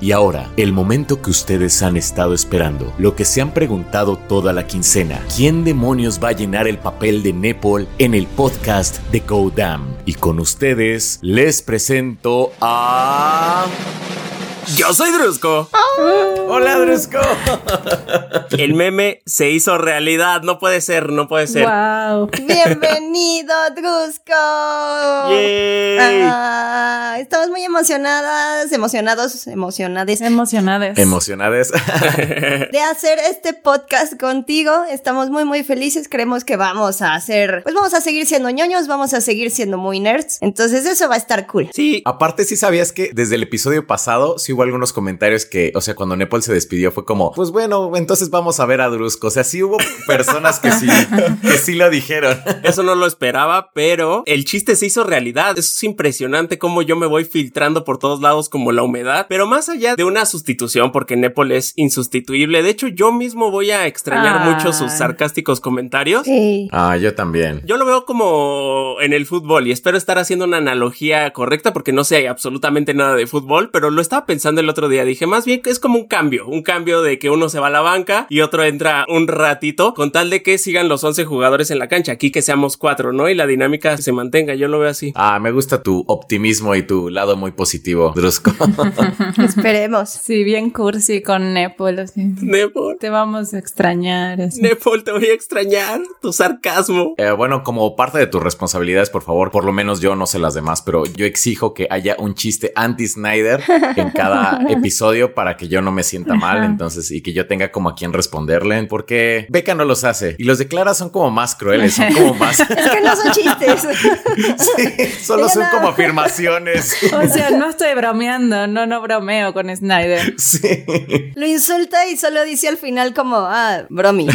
Y ahora, el momento que ustedes han estado esperando, lo que se han preguntado toda la quincena, ¿quién demonios va a llenar el papel de Nepal en el podcast de Go Damn? Y con ustedes les presento a... Yo soy Drusco. Hola Drusco. El meme se hizo realidad. No puede ser, no puede ser. Wow. Bienvenido, Drusco. Yay. Ah, estamos muy emocionadas, emocionados, emocionades Emocionadas. Emocionadas. de hacer este podcast contigo. Estamos muy, muy felices. Creemos que vamos a hacer, pues vamos a seguir siendo ñoños, vamos a seguir siendo muy nerds. Entonces eso va a estar cool. Sí, Aparte, sí sabías que desde el episodio pasado sí hubo algunos comentarios que, o sea, cuando Nepal se despidió fue como, pues bueno, entonces vamos a ver a Drusco. O sea, sí hubo personas que sí, que sí lo dijeron. eso no lo esperaba, pero el chiste se hizo realidad. Es impresionante cómo yo me voy filtrando por todos lados como la humedad. Pero más allá de una sustitución, porque Nepal es insustituible. De hecho, yo mismo voy a extrañar Ah. mucho sus sarcásticos comentarios. Sí. Ah, yo también. Yo lo veo como en el fútbol y espero estar haciendo una analogía correcta porque no sé absolutamente nada de fútbol, pero lo estaba pensando el otro día. Dije, más bien que es como un cambio, un cambio de que uno se va a la banca y otro entra un ratito con tal de que sigan los 11 jugadores en la cancha. Aquí que seamos cuatro, ¿no? Y la dinámica se mantenga. Yo lo veo así. Ah, me gusta tu optimismo y tu lado muy positivo, Drusco. Esperemos. Sí, bien cursi con Nepal. así. Nepal, Te vamos a extrañar. así. Nepal, te voy a extrañar tu sarcasmo. Eh, bueno, como parte de tus responsabilidades, por favor, por lo menos yo no sé las demás, pero yo exijo que haya un chiste anti-Snyder en cada episodio para que yo no me sienta mal, Ajá. entonces, y que yo tenga como a quien responderle, porque Beca no los hace y los de Clara son como más crueles, son como más, Es que no son chistes. sí, solo Ella son como afirmaciones. O sea, no estoy bromeando, no, no bromeo con Snyder. Sí. Lo insulta y solo dice al final como, ah, bromi.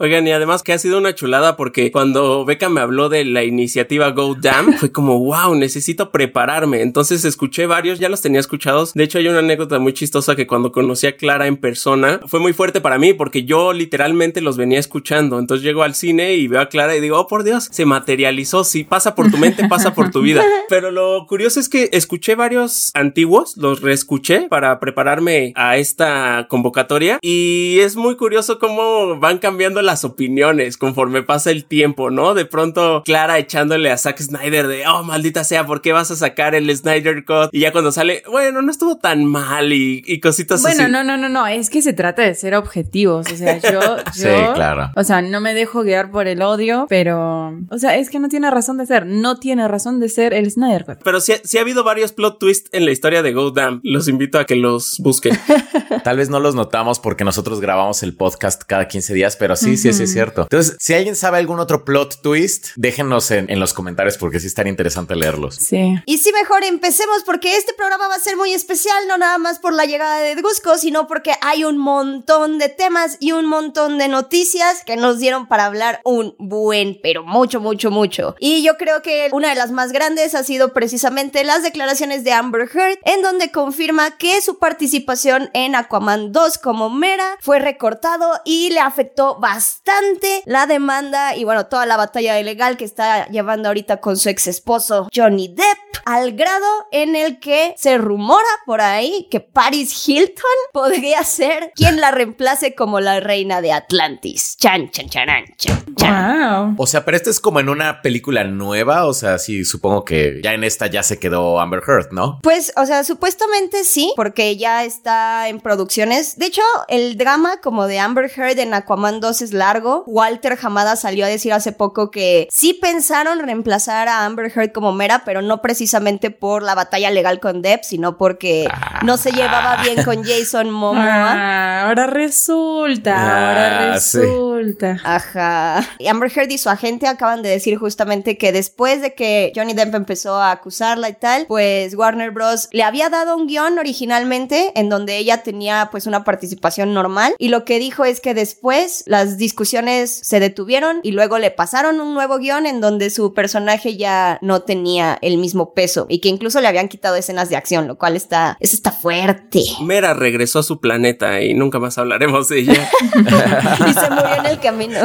Oigan, y además que ha sido una chulada porque cuando Beca me habló de la iniciativa Go Damn, fue como, wow, necesito prepararme. Entonces escuché varios, ya los tenía escuchados. De hecho, hay una anécdota muy chistosa que cuando conocí a Clara en persona fue muy fuerte para mí porque yo literalmente los venía escuchando. Entonces llego al cine y veo a Clara y digo, oh por Dios, se materializó. Si pasa por tu mente, pasa por tu vida. Pero lo curioso es que escuché varios antiguos, los reescuché para prepararme a esta convocatoria y es muy curioso cómo van cambiando las opiniones conforme pasa el tiempo, ¿no? De pronto Clara echándole a Zack Snyder de, oh, maldita sea, ¿por qué vas a sacar el Snyder Cut? Y ya cuando sale, bueno, no estuvo tan mal y, y cositas Bueno, así. no, no, no, no, es que se trata de ser objetivos, o sea, yo, yo, Sí, claro. o sea, no me dejo guiar por el odio, pero, o sea, es que no tiene razón de ser, no tiene razón de ser el Snyder Cut. Pero sí, sí ha habido varios plot twists en la historia de Go Damn. Los invito a que los busquen. Tal vez no los notamos porque nosotros grabamos el podcast cada 15 días, pero sí, sí, sí es cierto. Entonces, si alguien sabe algún otro plot twist, déjenos en, en los comentarios porque sí estaría interesante leerlos. Sí. Y sí, mejor empecemos porque este programa va a ser muy especial, no nada más por la llegada de Drusco, sino porque hay un montón de temas y un montón de noticias que nos dieron para hablar un buen, pero mucho, mucho, mucho. Y yo creo que una de las más grandes ha sido precisamente las declaraciones de Amber Heard, en donde confirma que su participación en Aquaman 2 como Mera fue recortado y le afectó bastante la demanda y bueno, toda la batalla legal que está llevando ahorita con su ex esposo Johnny Depp, al grado en el que se rumora por ahí que Paris Hilton podría ser quien la reemplace como la reina de Atlantis. Chan, chan, charan, chan, chan. Wow. O sea, pero esto es como en una película nueva. O sea, sí, supongo que ya en esta ya se quedó Amber Heard, ¿no? Pues, o sea, supuestamente sí, porque ya está en producciones. De hecho, el drama como de Amber Heard en Aquaman 2 es largo. Walter Hamada salió a decir hace poco que sí pensaron reemplazar a Amber Heard como Mera, pero no precisamente por la batalla legal con Depp, sino porque no se llevaba bien con Jason Momoa. Ah, ahora resulta, Ah, ahora sí. resulta. Ajá. Y Amber Heard y su agente acaban de decir justamente que después de que Johnny Depp empezó a acusarla y tal, pues Warner Bros. le había dado un guion originalmente en donde ella tenía pues una participación normal y lo que dijo es que después las discusiones se detuvieron y luego le pasaron un nuevo guion en donde su personaje ya no tenía el mismo peso peso y que incluso le habían quitado escenas de acción, lo cual está, eso está fuerte. Mera regresó a su planeta y nunca más hablaremos de ella. y se murió en el camino.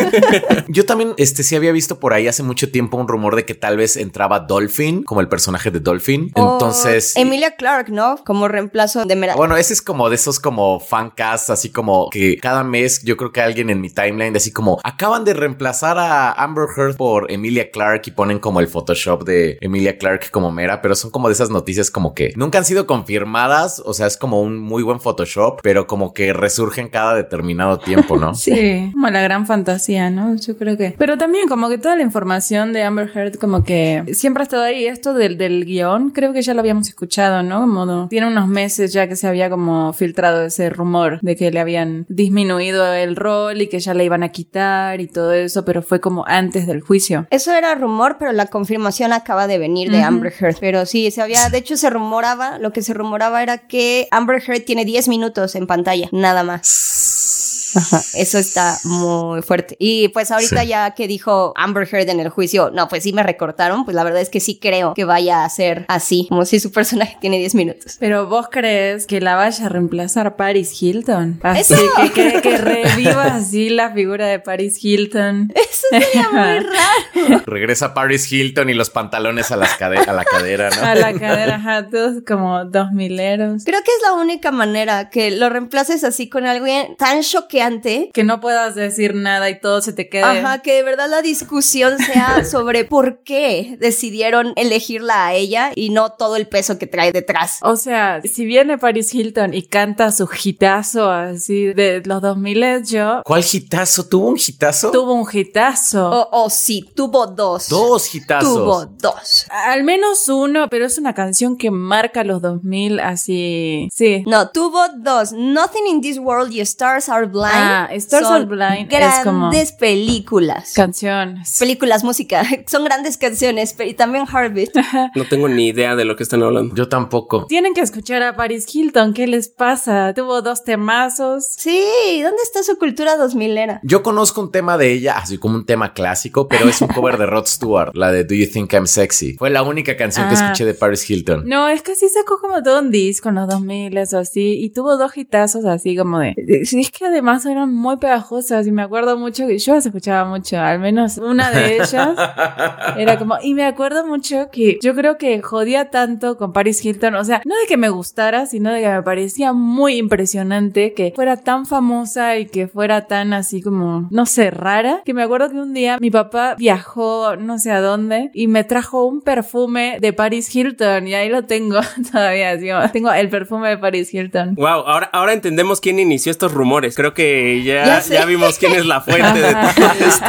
Yo también, este, sí había visto por ahí hace mucho tiempo un rumor de que tal vez entraba Dolphin, como el personaje de Dolphin. O Entonces. Emilia Clark, ¿no? Como reemplazo de Mera. Bueno, ese es como de esos como fancasts, así como que cada mes yo creo que alguien en mi timeline así como acaban de reemplazar a Amber Heard por Emilia Clark y ponen como el Photoshop de Emilia Clark como Mera, pero son como de esas noticias como que nunca han sido confirmadas, o sea, es como un muy buen Photoshop, pero como que resurgen cada determinado tiempo, ¿no? Sí, como la gran fantasía, ¿no? Yo creo que. Pero también como que toda la información de Amber Heard como que siempre ha estado ahí. Esto del, del guion, creo que ya lo habíamos escuchado, ¿no? Como no- tiene unos meses ya que se había como filtrado ese rumor de que le habían disminuido el rol y que ya le iban a quitar y todo eso, pero fue como antes del juicio. Eso era rumor, pero la confirmación acaba de venir de Ujú. Amber Heard. Pero sí, se había, de hecho se rumoraba, lo que se rumoraba era que Amber Heard tiene 10 minutos en pantalla, nada más. Ajá, eso está muy fuerte. Y pues ahorita Sí. ya que dijo Amber Heard en el juicio, no, pues sí me recortaron, pues la verdad es que sí creo que vaya a ser así, como si su personaje tiene 10 minutos. Pero vos crees que la vaya a reemplazar Paris Hilton. Así ¡Eso! que, que, que reviva así la figura de Paris Hilton. Eso sería muy raro. Regresa Paris Hilton y los pantalones a, las cade- a la cadera, ¿no? A la cadera, ajá, todos como dos mileros. Creo que es la única manera que lo reemplaces así con alguien tan choqueante. Que no puedas decir nada y todo se te quede. Ajá, que de verdad la discusión sea sobre por qué decidieron elegirla a ella y no todo el peso que trae detrás. O sea, si viene Paris Hilton y canta su hitazo así de los 2000 yo ¿Cuál hitazo? ¿Tuvo un hitazo? tuvo un hitazo. O, o sí, tuvo dos. Dos hitazos. Tuvo dos. Al menos uno, pero es una canción que marca los 2000 así. Sí. No, tuvo dos. Nothing in this world y Stars Are Blind. Ah, Stars son Are Blind es como- Grandes películas. Canción. películas, música. Son grandes canciones, pero y también Heartbeat. No tengo ni idea de lo que están hablando. Yo tampoco. Tienen que escuchar a Paris Hilton. ¿Qué les pasa? Tuvo dos temazos. Sí, ¿dónde está su cultura dos milera? Yo conozco un tema de ella, así como un tema clásico, pero es un cover de Rod Stewart, la de Do You Think I'm Sexy. Fue la única canción que Ah. escuché de Paris Hilton. No, es que sí sacó como todo un disco en los 2000 o así. Y tuvo dos hitazos así como de. Sí, es que además eran muy pegajosas. Y me acuerdo mucho que yo las escuchaba mucho. Al menos una de ellas. Era como. Y me acuerdo mucho que yo creo que jodía tanto con Paris Hilton. O sea, no de que me gustara, sino de que me parecía muy impresionante que fuera tan famosa y que fuera tan así como, no sé, rara. Que me acuerdo que un día mi papá viajó no sé a dónde y me trajo un perfume de Paris Hilton. Y ahí lo tengo todavía. así como, tengo el perfume de Paris Hilton. Wow, ahora, ahora entendemos quién inició estos rumores. Creo que ya, Ya vimos quién es la fuente de todo esto.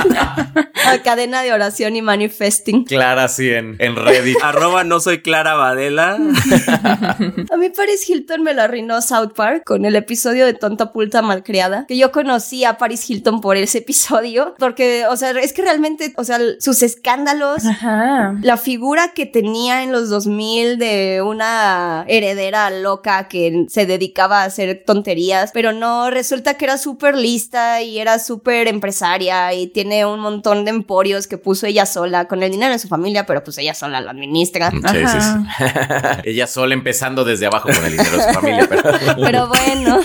A cadena de oración y manifesting. Clara, sí, en, en Reddit. Arroba no soy Clara Badela. A mí Paris Hilton me lo arruinó South Park con el episodio de Tonta Pulta Malcriada, que yo conocí a Paris Hilton por ese episodio, porque, o sea, es que realmente, o sea, sus escándalos, Ajá. la figura que tenía en los 2000 de una heredera loca que se dedicaba a hacer tonterías, pero no, resulta que era súper lista y era súper empresaria y tiene un montón de emporios que puso ella sola con el dinero de su familia, pero pues ella sola lo administra. Sí, sí, sí. Ella sola empezando desde abajo con el dinero de su familia, pero... Pero bueno.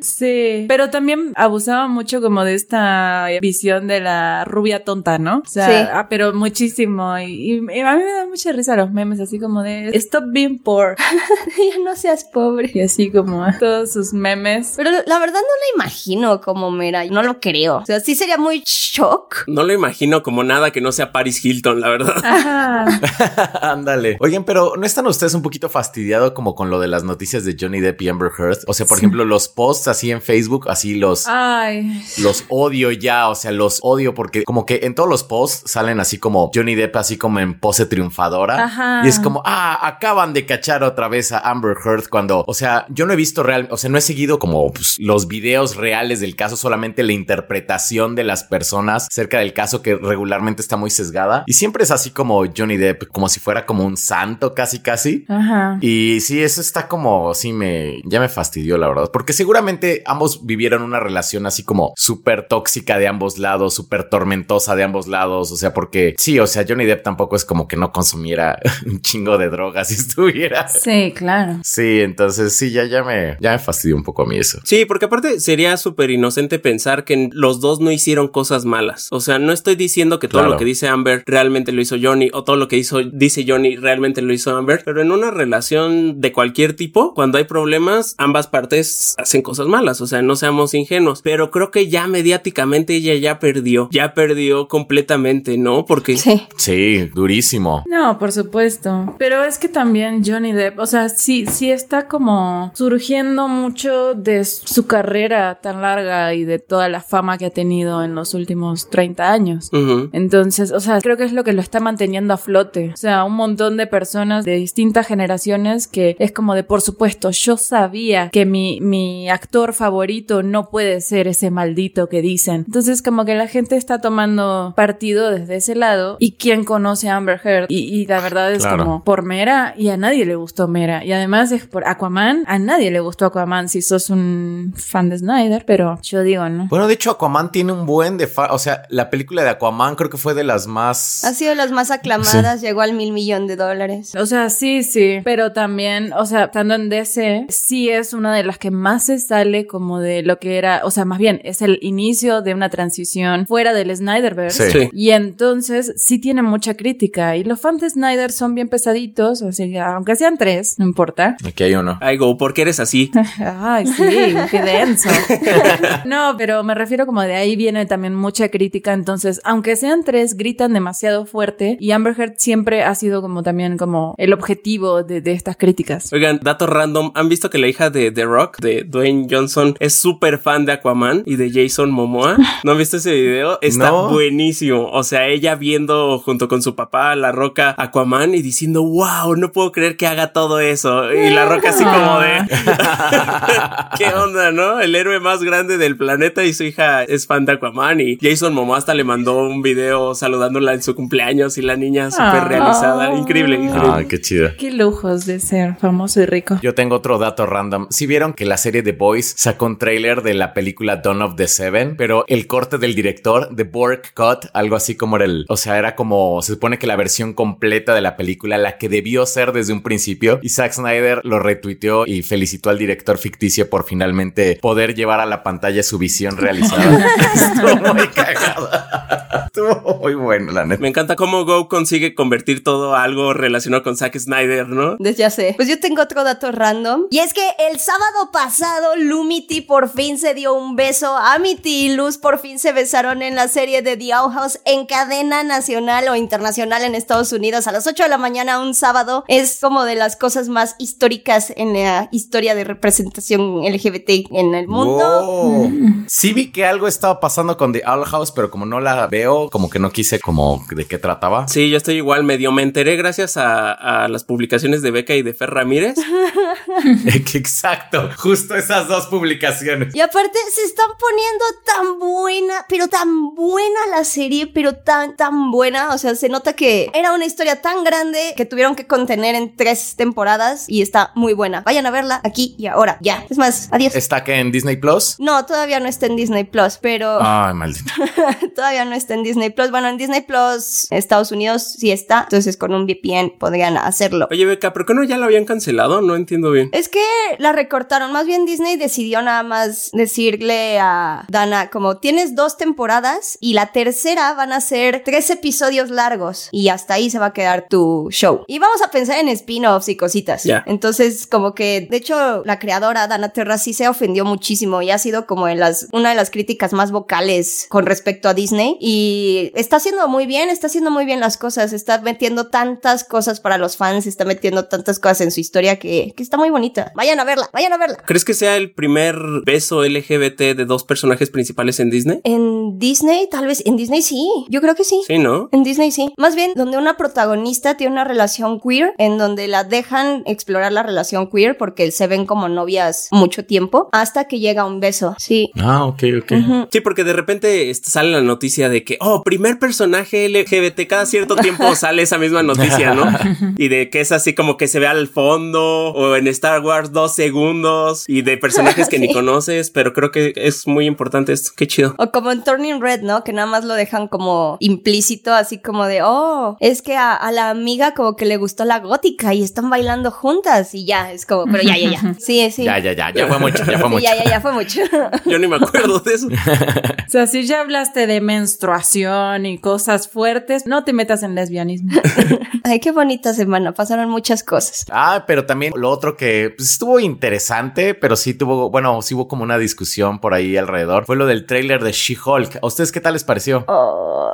Sí, pero también abusaba mucho como de esta visión de la rubia tonta, ¿no? O sea, Sí. ah, pero muchísimo. Y, y a mí me da mucha risa los memes, así como de Stop being poor. ya no seas pobre. Y así como todos sus memes. Pero la verdad no la imagino como Mera, no lo creo. O sea, sí sería muy shock. No lo imagino como nada que no sea Paris Hilton, la verdad. Ándale. Oigan, pero ¿no están ustedes un poquito fastidiados como con lo de las noticias de Johnny Depp y Amber Heard? O sea, por ejemplo, los posts así en Facebook, así los... Ay. Los odio ya, o sea, los odio porque como que en todos los posts salen así como Johnny Depp así como en pose triunfadora. Ajá. Y es como, ah, acaban de cachar otra vez a Amber Heard cuando, o sea, yo no he visto real, o sea, no he seguido como pues, los videos reales reales del caso, solamente la interpretación de las personas cerca del caso que regularmente está muy sesgada. Y siempre es así como Johnny Depp, como si fuera como un santo casi casi. Ajá. Y sí, eso está como, sí me, ya me fastidió la verdad, porque seguramente ambos vivieron una relación así como súper tóxica de ambos lados, súper tormentosa de ambos lados, o sea, porque sí, o sea, Johnny Depp tampoco es como que no consumiera un chingo de drogas si estuviera. Sí, claro. Sí, entonces sí, ya, ya me, ya me fastidió un poco a mí eso. Sí, porque aparte sería súper inocente pensar que los dos no hicieron cosas malas. O sea, no estoy diciendo que todo Claro. lo que dice Amber realmente lo hizo Johnny o todo lo que hizo, dice Johnny realmente lo hizo Amber, pero en una relación de cualquier tipo, cuando hay problemas, ambas partes hacen cosas malas. O sea, no seamos ingenuos, pero creo que ya mediáticamente ella ya perdió, ya perdió completamente, ¿no? Porque Sí. Sí, durísimo. No, por supuesto. Pero es que también Johnny Depp, o sea, sí, sí está como surgiendo mucho de su carrera tan larga y de toda la fama que ha tenido en los últimos 30 años. Ujú. Entonces, o sea, creo que es lo que lo está manteniendo a flote. O sea, un montón de personas de distintas generaciones que es como de, por supuesto, yo sabía que mi, mi actor favorito no puede ser ese maldito que dicen. Entonces, como que la gente está tomando partido desde ese lado. ¿Y quién conoce a Amber Heard? Y, y la verdad es Claro. como por Mera y a nadie le gustó Mera. Y además es por Aquaman, a nadie le gustó Aquaman si sos un fan de Snyder, pero yo digo, ¿no? Bueno, de hecho, Aquaman tiene un buen de fa- O sea, la película de Aquaman creo que fue de las más. Ha sido de las más aclamadas, llegó al mil millón de dólares. O sea, sí, sí, pero también, o sea, estando en DC, sí es una de las que más se sale como de lo que era, o sea, más bien es el inicio de una transición fuera del Snyderverse. Sí. Sí. Y entonces sí tiene mucha crítica. Y los fans de Snyder son bien pesaditos, así que aunque sean tres, no importa. Aquí hay uno. Ay, go, ¿por qué eres así? Ay, sí, qué denso. No, pero me refiero como de ahí viene también mucha crítica. Entonces, aunque sean tres, gritan demasiado fuerte. Y Amber Heard siempre ha sido como también como el objetivo de, de estas críticas. Oigan, dato random, ¿han visto que la hija de The Rock, de Dwayne Johnson, es súper fan de Aquaman y de Jason Momoa? ¿No han visto ese video? Está No. buenísimo. O sea, ella viendo junto con su papá La Roca Aquaman y diciendo, wow, no puedo creer que haga todo eso. Y La Roca así como de... ¿Qué onda, no? El héroe más grande del planeta y su hija es fan de Aquaman y Jason Momoa hasta le mandó un video saludándola en su cumpleaños y la niña súper Ah. realizada. Increíble, increíble. Ah, qué chido. Qué lujos de ser famoso y rico. Yo tengo otro dato random. Si vieron que la serie The Boys sacó un tráiler de la película Dawn of the Seven, pero el corte del director, The Borg Cut, algo así como era el, o sea, era como, se supone que la versión completa de la película, la que debió ser desde un principio, y Zack Snyder lo retuiteó y felicitó al director ficticio por finalmente poder llevar a la pantalla su visión realizada. Estuvo muy cagada. Estuvo muy bueno, la neta. Me encanta cómo Go consigue convertir todo a algo relacionado con Zack Snyder, ¿no? Desde ya sé. Pues yo tengo otro dato random. Y es que el sábado pasado, Lumity por fin se dio un beso. Amity y Luz por fin se besaron en la serie de The Owl House en cadena nacional o internacional en Estados Unidos a las 8 de la mañana un sábado. Es como de las cosas más históricas en la historia de representación LGBT en el mundo. Wow. Sí vi que algo estaba pasando con The Owl House, pero como no la veo, como que no quise como de qué trataba. Sí, yo estoy igual, medio me enteré gracias a, a las publicaciones de Beca y de Fer Ramírez. Exacto, justo esas dos publicaciones. Y aparte se están poniendo tan buena, pero tan buena la serie, pero tan, tan buena. O sea, se nota que era una historia tan grande que tuvieron que contener en tres temporadas y está muy buena. Vayan a verla aquí y ahora, ya. Es más, adiós. ¿Está que en Disney Plus? No, todavía no está en Disney Plus, pero Ay, maldito. todavía no está en Disney Plus. Bueno, en Disney Plus, Estados Unidos sí está. Entonces con un VPN podrían hacerlo. Oye, Beca, ¿por qué no ya lo habían cancelado? No entiendo bien. Es que la recortaron. Más bien Disney decidió nada más decirle a Dana como tienes dos temporadas y la tercera van a ser tres episodios largos y hasta ahí se va a quedar tu show. Y vamos a pensar en spin-offs y cositas. Ya. Entonces como que de hecho la creadora Dana Terra sí se ofendió muchísimo y ha sido como en las una de las críticas más vocales con respecto a Disney y y está haciendo muy bien, está haciendo muy bien las cosas, está metiendo tantas cosas para los fans, está metiendo tantas cosas en su historia que, que está muy bonita. Vayan a verla, vayan a verla. ¿Crees que sea el primer beso LGBT de dos personajes principales en Disney? En Disney, tal vez, en Disney sí, yo creo que sí. Sí, ¿no? En Disney sí. Más bien, donde una protagonista tiene una relación queer, en donde la dejan explorar la relación queer porque se ven como novias mucho tiempo, hasta que llega un beso. Sí. Ah, ok, ok. Sí, porque de repente sale la noticia de que, oh, primer personaje LGBT, cada cierto tiempo sale esa misma noticia, ¿no? Y de que es así como que se ve al fondo, o en Star Wars dos segundos, y de personajes que ni conoces, pero creo que es muy importante esto. Qué chido. O como en Turning Red, ¿no? Que nada más lo dejan como implícito, así como de, oh, es que a, a la amiga como que le gustó la gótica y están bailando juntas y ya, es como, pero ya, ya, ya. Sí, sí. Ya, ya, ya, ya fue mucho, ya fue Sí, mucho. ya, ya, ya fue mucho. Yo ni me acuerdo de eso. O sea, si ya hablaste de menstruación y cosas fuertes, no te metas en lesbianismo. Ay, qué bonita semana, pasaron muchas cosas. Ah, pero también lo otro que pues, estuvo interesante, pero sí tuvo, bueno, sí hubo como una discusión por ahí alrededor, fue lo del tráiler de She-Hulk. ¿A ustedes qué tal les pareció? Oh.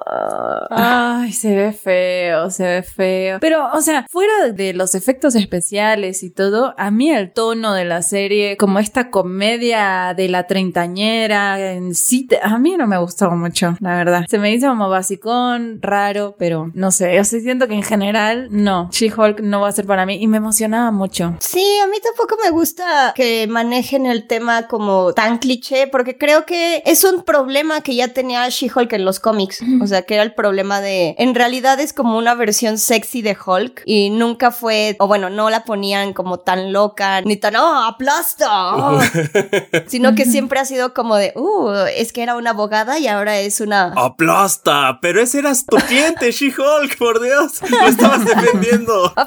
Ay, se ve feo, se ve feo. Pero, o sea, fuera de los efectos especiales y todo, a mí el tono de la serie, como esta comedia de la treintañera en sí, te- a mí no me gustó mucho, la verdad. Se me hizo como basicón, raro, pero no sé, yo sí siento que en general, no, She-Hulk no va a ser para mí y me emocionaba mucho. Sí, a mí tampoco me gusta que manejen el tema como tan cliché, porque creo que es un problema que ya tenía She-Hulk en los cómics. O sea, que era el problema de. En realidad es como una versión sexy de Hulk y nunca fue. O bueno, no la ponían como tan loca, ni tan. ¡Oh, aplasta! oh", sino que siempre ha sido como de. Uh, es que era una abogada y ahora es una. Aplasta, pero ese eras tu cliente, She-Hulk, por Dios. Lo estabas defendiendo.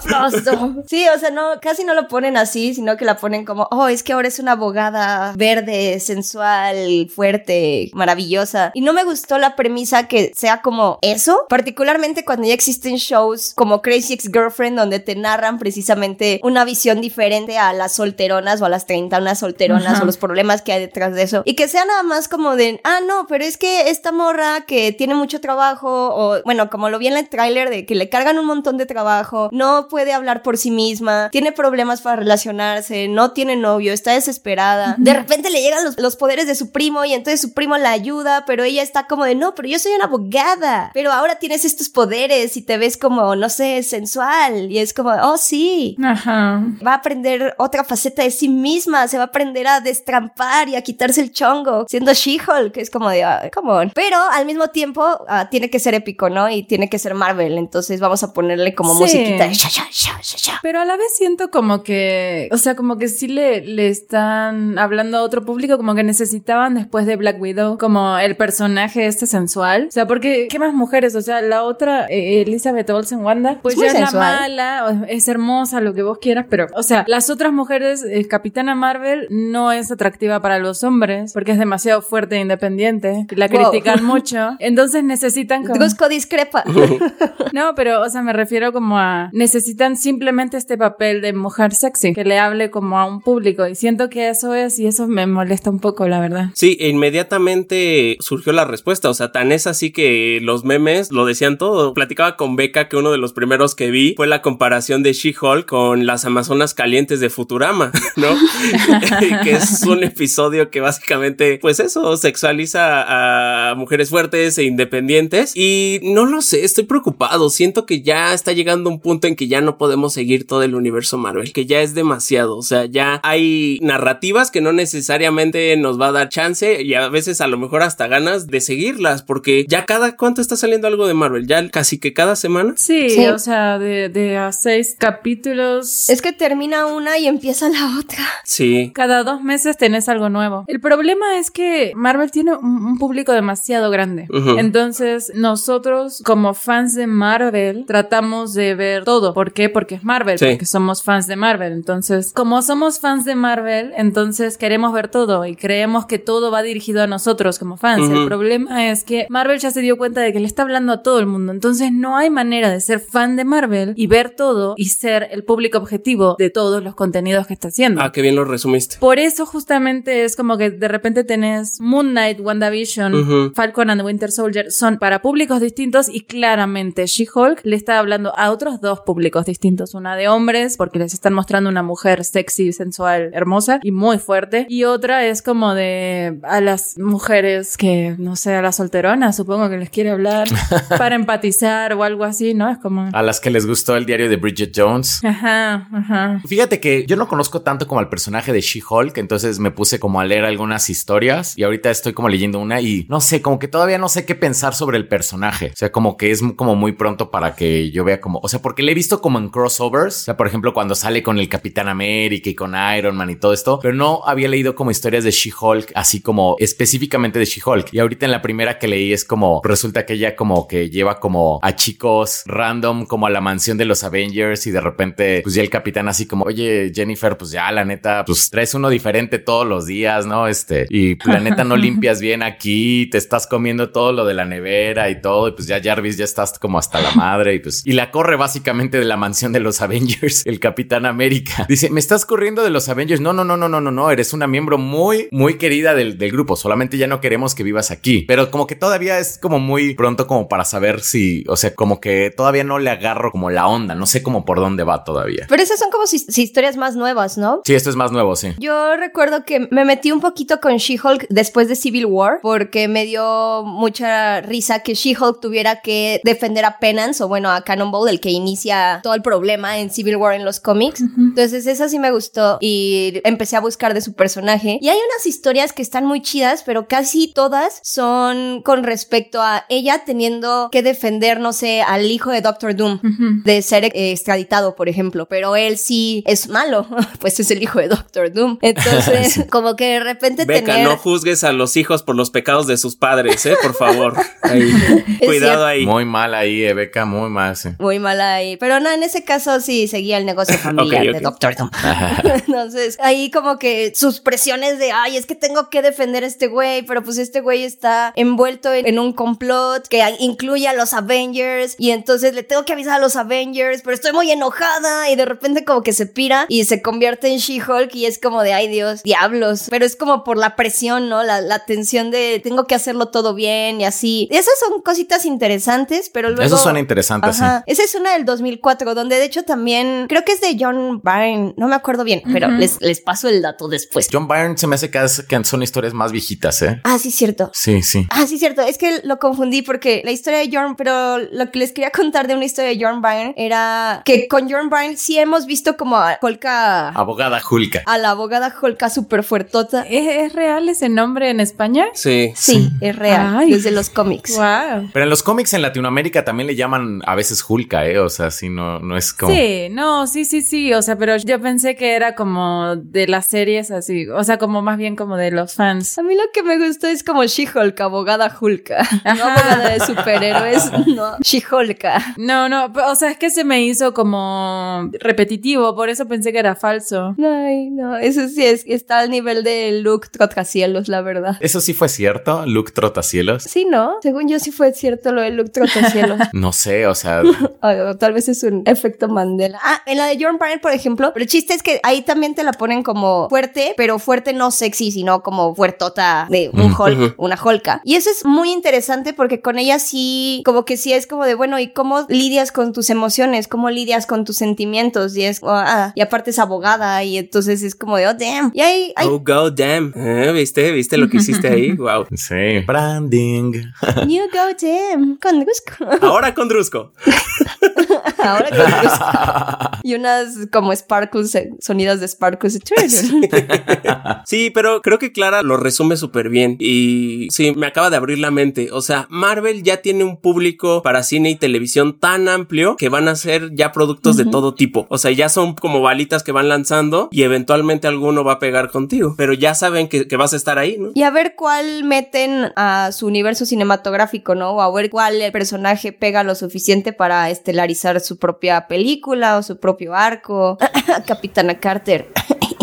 Sí, o sea, no, casi no lo ponen así, sino que la ponen como, oh, es que ahora es una abogada verde, sensual, fuerte, maravillosa. Y no me gustó la premisa que sea como eso, particularmente cuando ya existen shows como Crazy Ex Girlfriend, donde te narran precisamente una visión diferente a las solteronas o a las treintanas solteronas Ajá. o los problemas que hay detrás de eso. Y que sea nada más como de, ah, no, pero es que esta morra que tiene mucho trabajo, o bueno, como lo vi en el tráiler de que le cargan un montón de trabajo, no puede hablar por sí misma, tiene problemas para relacionarse, no tiene novio, está desesperada. De repente le llegan los, los poderes de su primo y entonces su primo la ayuda, pero ella está como de, no, pero yo soy una abogada, pero ahora tienes estos poderes y te ves como, no sé, sensual. Y es como, oh, sí, Ajá. va a aprender otra faceta de sí misma, se va a aprender a destrampar y a quitarse el chongo, siendo She-Hulk, que es como de, ah, come on. Pero al mismo tiempo ah, tiene que ser épico, ¿no? Y tiene que ser Marvel, entonces vamos a ponerle como Sí. musiquita de. Pero a la vez siento como que, o sea, como que sí le, le están hablando a otro público, como que necesitaban después de Black Widow, como el personaje este sensual. O sea, porque, ¿qué más mujeres? O sea, la otra, eh, Elizabeth Olsen Wanda, pues Es ya es la mala, es hermosa, lo que vos quieras, pero, o sea, las otras mujeres, eh, Capitana Marvel no es atractiva para los hombres, porque es demasiado fuerte e independiente, la Wow. critican mucho, entonces necesitan como... Discrepa. No, pero, o sea, me refiero como a necesitan simplemente este papel de mujer sexy que le hable como a un público y siento que eso es y eso me molesta un poco, la verdad. Sí, e inmediatamente surgió la respuesta. O sea, tan es así que los memes lo decían todo. Platicaba con Beca que uno de los primeros que vi fue la comparación de She-Hulk con las Amazonas calientes de Futurama, ¿no? que es un episodio que básicamente, pues eso, sexualiza a mujeres fuertes e independientes. Y no lo sé, estoy preocupado. Siento que ya está llegando un punto en que ya no podemos seguir todo el universo Marvel, que ya es demasiado. O sea, ya hay narrativas que no necesariamente nos va a dar chance y a veces a lo mejor hasta ganas de seguirlas, porque ya cada cuánto está saliendo algo de Marvel, ya casi que cada semana. Sí, Sí. o sea, de, de a seis capítulos. es que termina una y empieza la otra. Sí. Cada dos meses tenés algo nuevo. El problema es que Marvel tiene un, un público demasiado grande. Entonces, nosotros como fans de Marvel tratamos de ver todo. ¿Por qué? Porque es Marvel, Sí. porque somos fans de Marvel. Entonces, como somos fans de Marvel, entonces queremos ver todo y creemos que todo va dirigido a nosotros como fans. El problema es que Marvel ya se dio cuenta de que le está hablando a todo el mundo. Entonces, no hay manera de ser fan de Marvel y ver todo y ser el público objetivo de todos los contenidos que está haciendo. Ah, qué bien lo resumiste. Por eso justamente es como que de repente tenés Moon Knight, WandaVision. Falcon and the Winter Soldier son para públicos distintos y claramente She-Hulk le está hablando a otros dos públicos distintos. Una de hombres, porque les están mostrando una mujer sexy, sensual, hermosa y muy fuerte. Y otra es como de a las mujeres que, no sé, a las solteronas, supongo que les quiere hablar para empatizar o algo así, ¿no? Es como... A las que les gustó el diario de Bridget Jones. Ajá, ajá. Fíjate que yo no conozco tanto como al personaje de She-Hulk, entonces me puse como a leer algunas historias y ahorita estoy como leyendo una y no sé, como que todavía no sé qué pensar sobre el personaje. O sea, como que es como muy pronto para que yo vea como, o sea, porque le he visto como en crossovers, o sea, por ejemplo, cuando sale con el Capitán América y con Iron Man y todo esto, pero no había leído como historias de She-Hulk, así como específicamente de She-Hulk. Y ahorita en la primera que leí es como, resulta que ella como que lleva como a chicos random como a la mansión de los Avengers y de repente pues ya el capitán así como, oye Jennifer, pues ya la neta, pues traes uno diferente todos los días, ¿no? Este, y la neta no limpias bien aquí, te estás comiendo todo lo de la nevera y todo, y pues ya Jarvis ya estás como hasta la madre y pues, y la corre básicamente de la mansión de los Avengers, el Capitán América. Dice, me estás corriendo de los Avengers. No, no, no, no, no, no, no, eres una miembro muy, muy querida del, del grupo, solamente ya no queremos que vivas aquí, pero como que todavía es como muy pronto como para saber si, o sea, como que todavía no le agarro como la onda, no sé cómo por dónde va todavía. Pero esas son como si, si historias más nuevas, ¿no? Sí, esto es más nuevo, sí. Yo recuerdo que me metí un poquito con She-Hulk después de Civil War porque me dio mucha risa que She-Hulk tuviera que defender a Penance o bueno a Cannonball, el que inicia todo el problema en Civil War en los cómics. Entonces esa sí me gustó y empecé a buscar de su personaje. Y hay unas historias que están muy chidas, pero casi todas son con respecto a ella teniendo que defender, no sé, al hijo de Doctor Doom de ser eh, extraditado, por ejemplo. Pero él sí es malo, pues es el hijo de Doctor Doom. Entonces, como que de repente Beca, tener... no juzgues a los hijos por los pecados de sus padres, ¿eh? Por favor. Ahí. Cuidado ahí. Muy mal ahí, Beca, muy mal, sí. Muy mala ahí. Pero no, en ese caso sí seguía el negocio familiar de Doctor Doom. Entonces, ahí como que sus presiones de, ay, es que tengo que defender a este güey, pero pues este güey está envuelto en, en un complot que incluye a los Avengers y entonces le tengo que avisar a los Avengers, pero estoy muy enojada y de repente como que se pira y se convierte en She-Hulk y es como de, ay Dios, diablos. Pero es como por la presión, ¿no? La, la tensión de tengo que hacerlo todo bien y así. Esas son cositas interesantes, pero luego... Eso suena interesante, Ajá. Esa es una del 2004, donde de hecho también creo que es de John Byrne, no me acuerdo bien, pero les, les paso el dato después. John Byrne se me hace que, es- que son historias más viejitas, ¿eh? Ah, sí, cierto. Sí, sí. Ah, sí, cierto. Es que lo confundí porque la historia de John, pero lo que les quería contar de una historia de John Byrne era que con John Byrne sí hemos visto como a Holka, Abogada Julka. a la abogada Holka super fuertota. ¿Es, es real ese nombre en España? Sí. Sí, es real, Ay. desde los cómics. Wow. Pero en los cómics en Latinoamérica también le llaman a veces Julka, ¿eh? O sea, sí, no, no es como... Sí, no, sí, sí, sí, o sea, pero yo pensé que era como de las series así, o sea, como más bien como de los fans. A mí lo que me gustó es como She-Hulk, abogada Hulka. No abogada de superhéroes, no. She-Hulka. No, no, o sea, es que se me hizo como repetitivo, por eso pensé que era falso. Ay, no, eso sí es, está al nivel de Luke Trotacielos, la verdad. Eso sí fue cierto, Luke Trotacielos. Sí, ¿no? Según yo sí fue cierto lo de Luke Trotacielos. No sé, o sea, O tal vez es un efecto Mandela. Ah, en la de John Byrne, por ejemplo, pero el chiste es que ahí también te la ponen como fuerte, pero fuerte no sexy, sino como fuertota de un. Hulk, una Hulka. Y eso es muy interesante porque con ella sí, como que sí es como de, bueno, ¿y cómo lidias con tus emociones? ¿Cómo lidias con tus sentimientos? Y es, oh, ah, y aparte es abogada y entonces es como de, oh, damn. Y ahí, ahí Oh, go damn. Eh, ¿Viste? ¿Viste lo que hiciste ahí? Wow. sí. Branding. You go damn, con gusto. Ahora con Drusco. Ahora gusto. Y unas como sparkles, eh, sonidos de sparkles. Sí, pero creo que Clara lo resume súper bien y sí, me acaba de abrir la mente. O sea, Marvel ya tiene un público para cine y televisión tan amplio que van a ser ya productos de todo tipo. O sea, ya son como balitas que van lanzando y eventualmente alguno va a pegar contigo, pero ya saben que, que vas a estar ahí, ¿no? Y a ver cuál meten a su universo cinematográfico, ¿no? O a ver cuál personaje pega lo suficiente para estelarizar su propia película o su propio arco. Capitana Carter.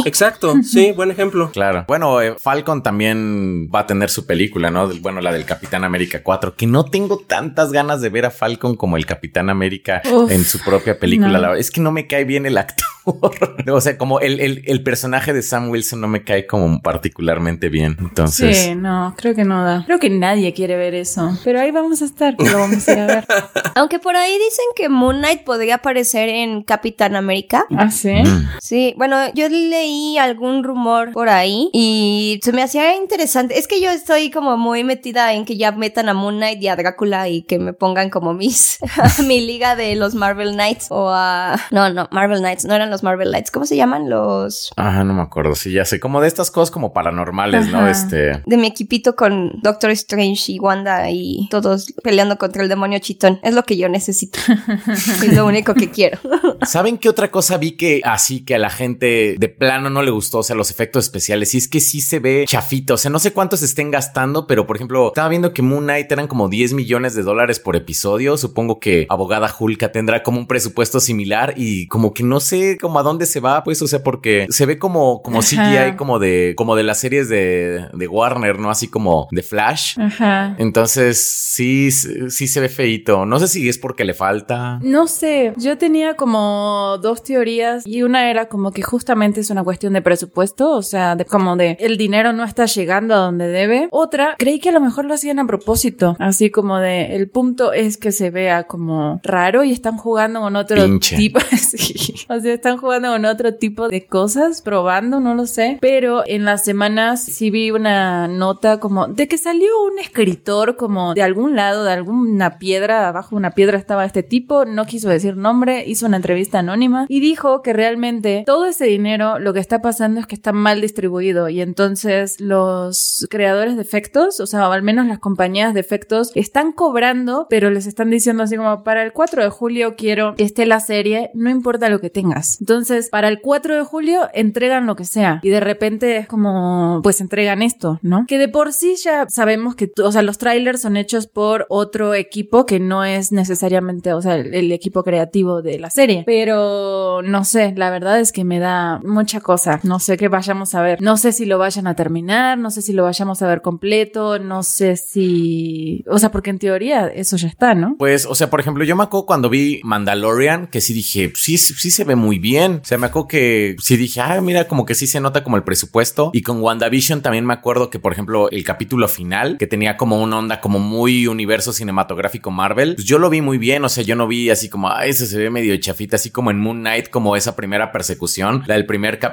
Exacto, sí, buen ejemplo. Claro. Bueno, eh, Falcon también va a tener su película, ¿no? Del- Bueno, la del Capitán América 4, que no tengo tantas ganas de ver a Falcon como el Capitán América Uf, en su propia película. no. La verdad es que no me cae bien el actor. o sea, como el, el, el, personaje de Sam Wilson no me cae como particularmente bien. Entonces. Sí, no, creo que no da. Creo que nadie quiere ver eso. Pero ahí vamos a estar, lo vamos a ir a ver. Aunque por ahí dicen que Moon Knight podría aparecer en Capitán América. Ah, sí. Mm. Sí, bueno, yo leí algún rumor por ahí y se me hacía interesante. Es que yo estoy como muy metida en que ya metan a Moon Knight y a Drácula y que me pongan como mis mi liga de los Marvel Knights o a no, no, Marvel Knights, no eran los Marvel Knights, ¿cómo se llaman los? Ajá, no me acuerdo, sí, ya sé, como de estas cosas como paranormales, ¿no? Este, De mi equipito con Doctor Strange y Wanda y todos peleando contra el demonio chitón. Es lo que yo necesito. es lo único que quiero. ¿Saben qué otra cosa vi que así que a la gente de plano no le gustó? O sea, los efectos especiales. Y es que sí se ve chafito. O sea, no sé cuántos estén gastando, pero por ejemplo, estaba viendo que Moon Knight eran como 10 millones de dólares por episodio. Supongo que Abogada Hulka tendrá como un presupuesto similar y como que no sé como a dónde se va, pues, o sea, porque se ve como, como CGI, Ajá. como de, como de las series de, de Warner, ¿no? Así como de Flash. Ajá. Entonces, sí, sí se ve feito. No sé si es porque le falta. No sé, yo tenía como dos teorías y una era como que justamente es una cuestión de presupuesto, o sea, de como de el dinero no está llegando a donde debe. Otra, creí que a lo mejor lo hacían a propósito, así como de el punto es que se vea como raro y están jugando con otro Pinche. tipo, sí. o sea, están jugando con otro tipo de cosas, probando, no lo sé, pero en las semanas sí vi una nota como de que salió un escritor como de algún lado, de alguna piedra, abajo de una piedra estaba este tipo, no quiso decir nombre, hizo una entrevista anónima y dijo que realmente todo ese dinero lo que está pasando es que está mal distribuido y entonces los creadores de efectos, o sea, al menos las compañías de efectos, están cobrando, pero les están diciendo así como para el 4 de julio quiero que esté la serie, no importa lo que tengas. Entonces, para el 4 de julio entregan lo que sea y de repente es como, pues entregan esto, ¿no? Que de por sí ya sabemos que, o sea, los trailers son hechos por otro equipo que no es necesariamente, o sea, el, el equipo creativo de la serie. Pero no sé, la verdad es que me da mucha cosa. No sé qué vayamos a ver. No sé si lo vayan a terminar, no sé si lo vayamos a ver completo, no sé si, o sea, porque en teoría eso ya está, ¿no? Pues, o sea, por ejemplo, yo me acuerdo cuando vi Mandalorian, que sí dije, sí, sí se ve muy bien. O sea, me acuerdo que sí dije, ah, mira, como que sí se nota como el presupuesto. Y con WandaVision también me acuerdo que, por ejemplo, el capítulo final, que tenía como una onda como muy universo cinematográfico Marvel, pues yo lo vi muy bien. O sea, yo no vi así como, ah, ese se ve medio chafita, así como en Moon Knight, como esa primera persecución, la del primer capítulo,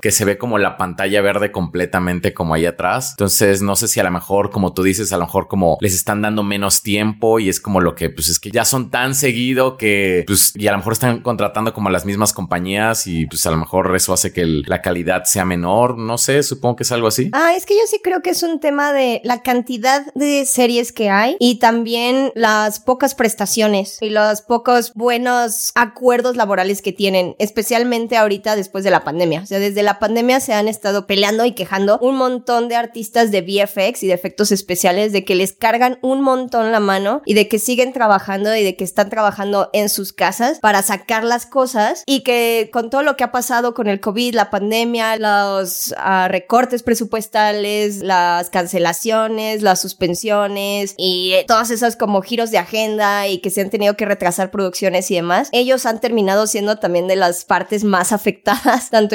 que se ve como la pantalla verde completamente como ahí atrás. Entonces, no sé si a lo mejor, como tú dices, a lo mejor como les están dando menos tiempo y es como lo que, pues es que ya son tan seguido que, pues, y a lo mejor están contratando como las mismas compañías y pues a lo mejor eso hace que la calidad sea menor. No sé, supongo que es algo así. Ah, es que yo sí creo que es un tema de la cantidad de series que hay y también las pocas prestaciones y los pocos buenos acuerdos laborales que tienen, especialmente ahorita después de la pandemia. O sea, desde la pandemia se han estado peleando y quejando un montón de artistas de VFX y de efectos especiales de que les cargan un montón la mano y de que siguen trabajando y de que están trabajando en sus casas para sacar las cosas y que con todo lo que ha pasado con el COVID, la pandemia, los ah, recortes presupuestales, las cancelaciones, las suspensiones y eh, todas esas como giros de agenda y que se han tenido que retrasar producciones y demás, ellos han terminado siendo también de las partes más afectadas, tanto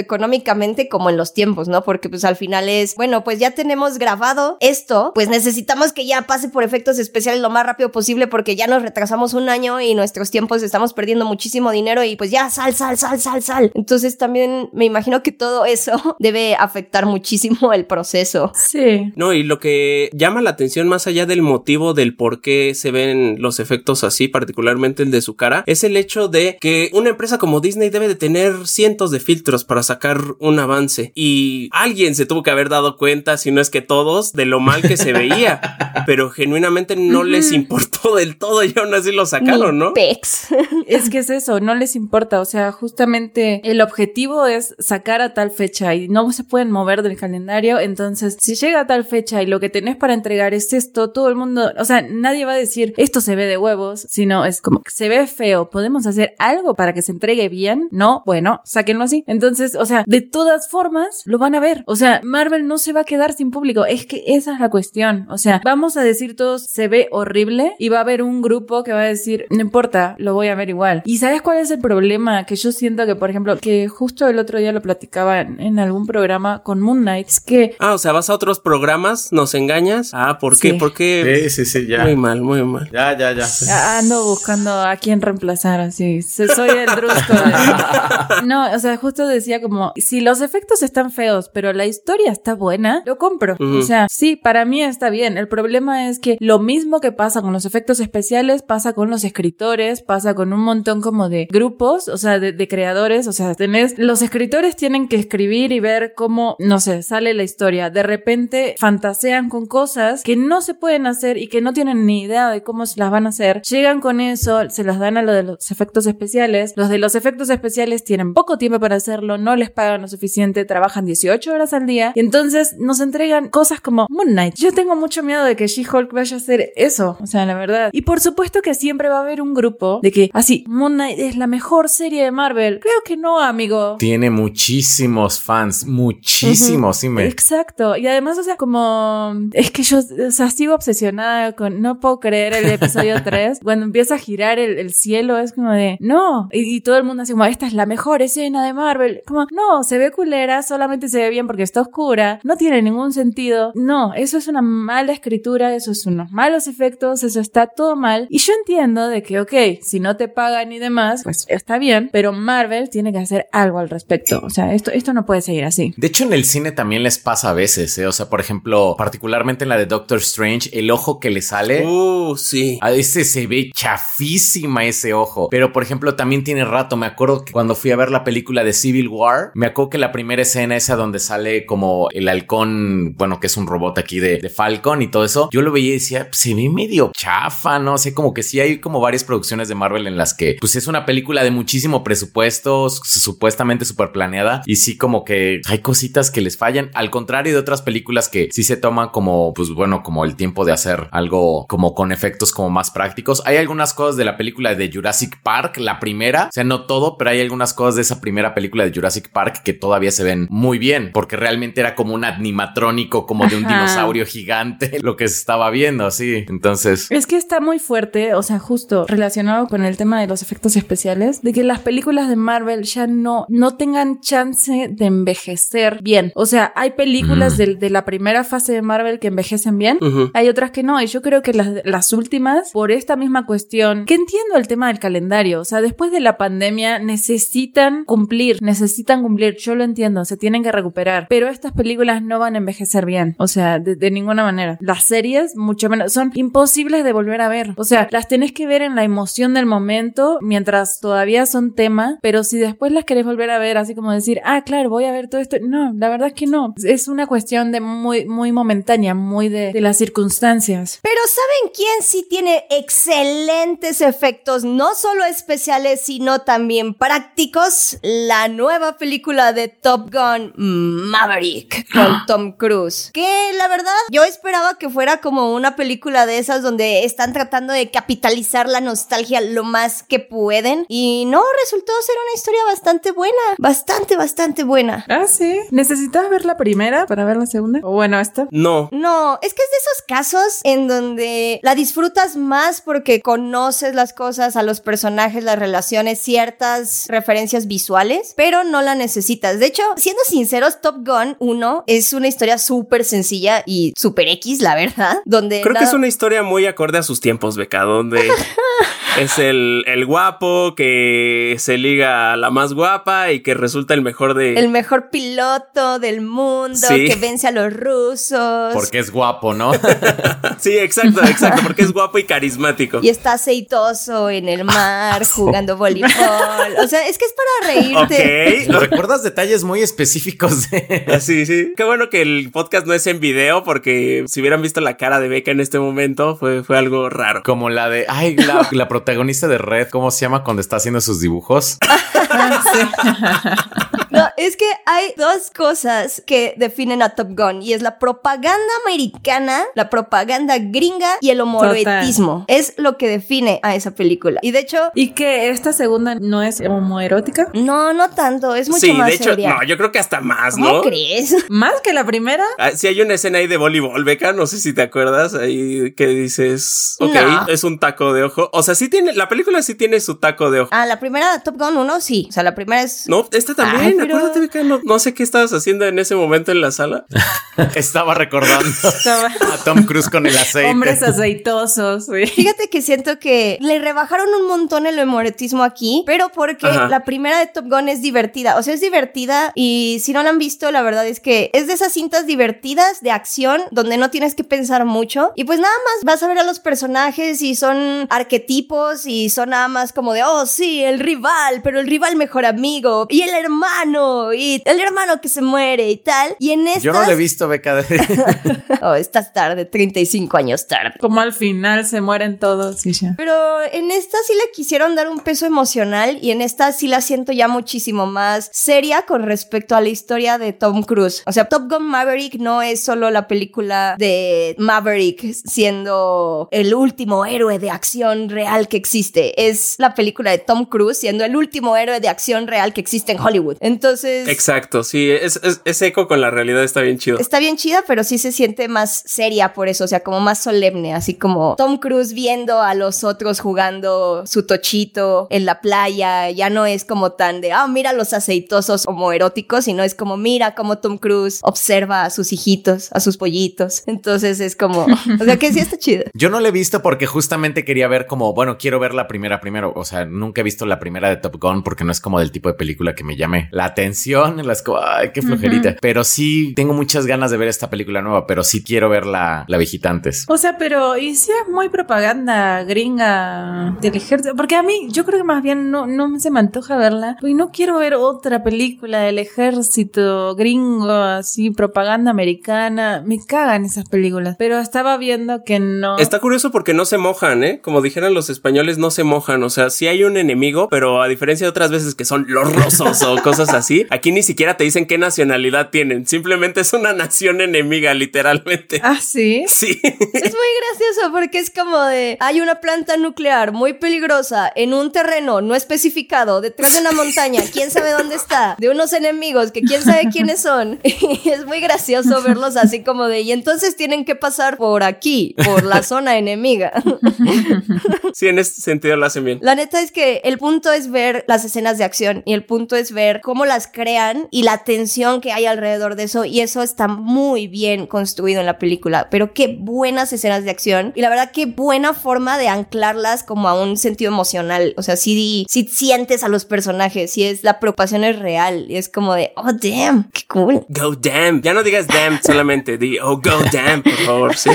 como en los tiempos, ¿no? Porque pues al final es, bueno, pues ya tenemos grabado esto, pues necesitamos que ya pase por efectos especiales lo más rápido posible porque ya nos retrasamos un año y nuestros tiempos estamos perdiendo muchísimo dinero y pues ya sal, sal, sal, sal, sal. Entonces también me imagino que todo eso debe afectar muchísimo el proceso. Sí. No, y lo que llama la atención más allá del motivo del por qué se ven los efectos así, particularmente el de su cara, es el hecho de que una empresa como Disney debe de tener cientos de filtros para sacar un avance. Y alguien se tuvo que haber dado cuenta, si no es que todos, de lo mal que se veía, pero genuinamente no les importó del todo y aún así lo sacaron, ¿no? pex. Es que es eso, no les importa, o sea, justamente el objetivo es sacar a tal fecha y no se pueden mover del calendario, entonces si llega a tal fecha y lo que tenés para entregar es esto, todo el mundo, o sea, nadie va a decir esto se ve de huevos, sino es como se ve feo, podemos hacer algo para que se entregue bien, no, bueno, sáquenlo así. Entonces, o sea, de todas formas lo van a ver, o sea, Marvel no se va a quedar sin público, es que esa es la cuestión, o sea, vamos a decir todos se ve horrible y va a haber un grupo que va a decir, no importa, lo voy a ver igual. ¿Y sabes cuál es el problema? Que yo siento que, por ejemplo, que justo el otro día lo platicaba en, en algún programa con Moon Knight, es que Ah, o sea, vas a otros programas, nos engañas. Ah, ¿por qué? Sí. ¿Por qué? Sí, sí, sí, ya. Muy mal, muy mal. Ya, ya, ya. ando buscando a quién reemplazar así. So- Soy el drusco. de- No, o sea, justo decía como, si los efectos están feos, pero la historia está buena, lo compro. O sea, sí, para mí está bien. El problema es que lo mismo que pasa con los efectos especiales, pasa con los escritores, pasa con un montón como de grupos, o sea, de, de creadores, o sea, tenés, los escritores tienen que escribir y ver cómo, no sé, sale la historia. De repente fantasean con cosas que no se pueden hacer y que no tienen ni idea de cómo se las van a hacer. Llegan con eso, se las dan a lo de los efectos especiales. Los de los efectos especiales tienen poco tiempo para hacerlo, no les pagan lo suficiente, trabajan 18 horas al día y entonces nos entregan cosas como Moon Knight. Yo tengo mucho miedo de que She-Hulk vaya a hacer eso, o sea, la verdad. Y por supuesto que siempre va a haber un grupo de que así, Moon Knight es la mejor serie de Marvel. Creo que no, amigo. Tiene muchísimos fans, muchísimos, sí me. Exacto. Y además, o sea, como es que yo, o sea, sigo obsesionada con no puedo creer el episodio 3. Cuando empieza a girar el, el cielo, es como de no. Y, y todo el mundo así como, esta es la mejor escena de Marvel. Como, no, se ve culera, solamente se ve bien porque está oscura. No tiene ningún sentido. No, eso es una mala escritura, eso es unos malos efectos, eso está todo mal. Y yo entiendo de que, ok, si no te pagan y demás, pues está bien, pero Marvel tiene que hacer algo al respecto. O sea, esto, esto no puede seguir así. De hecho, en el cine también les pasa a veces, ¿eh? O sea, por ejemplo, particularmente en la de Doctor Strange, el ojo que le sale. Uh, sí. A ese se ve chafísima ese ojo. Pero, por ejemplo, también tiene rato. Me acuerdo que cuando fui a ver la película de Civil War, me acuerdo que la primera escena, esa donde sale como el halcón, bueno, que es un robot aquí de, de Falcon y todo eso, yo lo veía y decía, se ve medio chafa, ¿no? sé, como que sí hay como varias producciones de Marvel en las que, pues es una película de muchísimo presupuesto, su- supuestamente súper planeada, y sí como que hay cositas que les fallan, al contrario de otras películas que sí se toman como, pues bueno, como el tiempo de hacer algo como con efectos como más prácticos. Hay algunas cosas de la película de Jurassic Park, la primera, o sea, no todo, pero hay algunas cosas de esa primera película de Jurassic Park que todavía se ven muy bien, porque realmente era como un animatrónico, como de un Ajá. dinosaurio gigante, lo que se estaba viendo, sí. Entonces, Es que está muy fuerte, o sea, justo relacionado con el tema de los efectos especiales, de que las películas de Marvel ya no, no tengan chance de envejecer bien. O sea, hay películas Mm. de, de la primera fase de Marvel que envejecen bien, hay otras que no, y yo creo que las, las últimas, por esta misma cuestión, que entiendo el tema del calendario, o sea, después de la pandemia necesitan cumplir, necesitan cumplir, yo lo entiendo, se tienen que recuperar, pero estas películas no van a envejecer bien, o sea, de, ninguna manera. Las series, mucho menos, son imposibles de volver a ver, o sea, las tenés que ver en la emoción del momento, mientras todavía son tema, pero si después las querés volver a ver, así como decir, ah, claro, voy a ver todo esto, no, la verdad es que no, es una cuestión de muy, muy momentánea, muy de, de las circunstancias. Pero ¿saben quién sí tiene excelentes efectos, no solo especiales, sino también prácticos? La nueva película de Top Gun Maverick con Tom Cruise. Que la verdad, yo esperaba que fuera como una película de esas donde están tratando de capitalizar la nostalgia lo más que pueden. Y no, resultó ser una historia bastante buena. Bastante, bastante buena. Ah, sí. ¿Necesitas ver la primera para ver la segunda? O bueno, esta. No. No, es que es de esos casos en donde la disfrutas más porque conoces las cosas, a los personajes, las relaciones, ciertas referencias visuales, pero no la necesitas. De hecho, siendo sinceros, Top Gun 1 es una historia súper sencilla y súper X, la verdad, donde... Creo que es una historia muy acorde a sus tiempos, Beca, donde es el, el guapo que se liga a la más guapa y que resulta el mejor de... El mejor piloto del mundo Sí. que vence a los rusos. porque es guapo, ¿no? Sí, exacto, exacto, porque es guapo y carismático. Y está aceitoso en el mar jugando voleibol. O sea, es que es para reírte. Ok. ¿Recuerdas detalles muy específicos de... Ah, Sí, sí. Qué bueno que el podcast no es en video porque si hubieran visto la cara de Beca en este momento fue, fue algo raro. Como la de, ay, la, la protagonista de Red, ¿cómo se llama cuando está haciendo sus dibujos? No, es que hay dos cosas que definen a Top Gun y es la propaganda americana, la propaganda gringa y el homoerotismo. Es lo que define a esa película. Y de hecho, ¿Y que esta segunda no es homoerótica? no, no tanto, es mucho sí, más de hecho, seria. no, yo creo que hasta más, ¿Cómo ¿no? crees? ¿Más que la primera? Ah, sí, hay una escena ahí de voleibol, Beca, no sé si te acuerdas, ahí que dices, ok, No. es un taco de ojo. O sea, sí tiene, la película sí tiene su taco de ojo. Ah, la primera Top Gun 1 sí. O sea, la primera es. No, esta también. Ay, Acuérdate, Beca, no, no sé qué estabas haciendo en ese momento en la sala. Estaba recordando a Tom Cruise con el aceite. Hombres aceitosos, güey. Fíjate que siento que le rebajaron un montón el humoretismo aquí, pero porque Ajá. la primera de Top Gun es divertida. O sea, es divertida y si no la han visto, la verdad es que es de esas cintas divertidas de acción donde no tienes que pensar mucho y pues nada más vas a ver a los personajes y son arquetipos y son nada más como de, oh sí, el rival, pero el rival mejor amigo y el hermano y el hermano que se muere y tal. Y en estas... Yo no le he visto beca de... Oh, estás tarde, 35 años tarde. Como al final se mueren todos y ya. Pero en esta sí le quisieron dar un peso emocional y en esta sí la siento ya muchísimo más seria con respecto a la historia de Tom Cruise. O sea, Top Gun Maverick no es solo la película de Maverick siendo el último héroe de acción real que existe. Es la película de Tom Cruise siendo el último héroe de acción real que existe en Hollywood. Entonces... Exacto, sí, es, es, es eco con la realidad, está bien chido. Está bien chida, pero sí se siente más seria por eso, o sea, como más solemne, así como Tom Cruise viendo a los otros jugando su tochito en la playa, ya no es como tan de, ah, mira los aceitosos homoeróticos, sino es como, mira cómo Tom Cruise observa a sus hijitos, a sus pollitos. Entonces es como, o sea, que sí está chido. Yo no la he visto porque justamente quería ver como, bueno, quiero ver la primera primero. O sea, nunca he visto la primera de Top Gun porque no es como del tipo de película que me llame la atención. Las como, ay, qué flojerita. Pero sí tengo muchas ganas de ver esta película nueva, pero sí quiero ver la, la viejita antes. O sea, pero y si es muy propaganda gringa del ejército, porque a mí yo creo que más bien no, no se me antoja verla, y no quiero ver otra película del ejército gringo, así propaganda americana, me cagan esas películas, pero estaba viendo que no. Está curioso porque no se mojan, ¿eh? Como dijeran los españoles, no se mojan. O sea, sí hay un enemigo, pero a diferencia de otras veces que son los rusos o cosas así, aquí ni siquiera te dicen qué nacionalidad tienen. Simplemente es una nación enemiga, literalmente. Ah, sí. Sí. Es muy gracioso porque es como de, hay una planta nuclear muy peligrosa en un terreno no especificado, detrás de una montaña, quién sabe dónde está, de unos enemigos que quién sabe quiénes son. Y es muy gracioso verlos así como de, y entonces tienen que pasar por aquí, por la zona enemiga. Sí, en ese sentido lo hacen bien. La neta es que el punto es ver las escenas de acción y el punto es ver cómo las crean y la tensión que hay alrededor de eso y eso está muy bien construido en la película, pero qué buenas escenas de acción y la verdad qué buena forma de anclarlas como a un sentido emocional, o sea, si si sientes a los personajes, si es la preocupación es real y es como de, oh damn, qué cool. Go damn. Ya no digas damn solamente, di oh go damn, por favor, sí.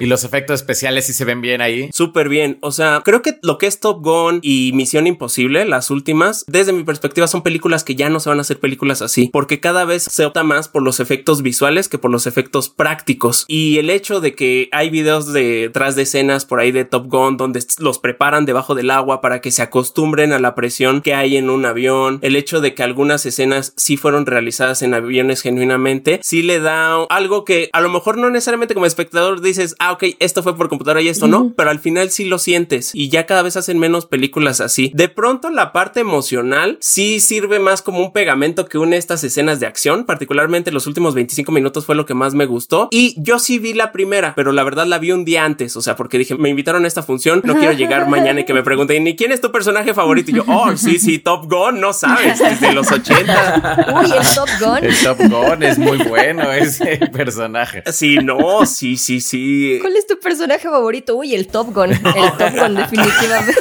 Y los efectos especiales sí se ven bien ahí. Súper bien. O sea, creo que lo que es Top Gun y Misión Imposible, las últimas, desde mi perspectiva, son películas que ya no se van a hacer películas así, porque cada vez se opta más por los efectos visuales que por los efectos prácticos. Y el hecho de que hay videos detrás de escenas por ahí de Top Gun donde los preparan debajo del agua para que se acostumbren a la presión que hay en un avión, el hecho de que algunas escenas sí fueron realizadas en aviones genuinamente, sí le da algo que a lo mejor no necesariamente como espectador dices, ah, ok, esto fue por computadora y esto no, pero al final sí lo sientes y ya cada vez hacen menos películas así. De pronto la parte emocional sí sirve más como un pegamento que une estas escenas de acción, particularmente los últimos 25 minutos fue lo que más me gustó y yo sí vi la primera, pero la verdad la vi un día antes, o sea, porque dije, me invitaron a esta función, no quiero llegar mañana y que me pregunten, ¿y quién es tu personaje favorito? Y yo, oh, sí, sí, Top Gun, no sabes, desde los 80. Uy, el Top Gun. El Top Gun es muy bueno ese personaje. Sí, no, sí, sí, sí. ¿Cuál es tu personaje favorito? Uy, el Top Gun. El Top Gun, definitivamente.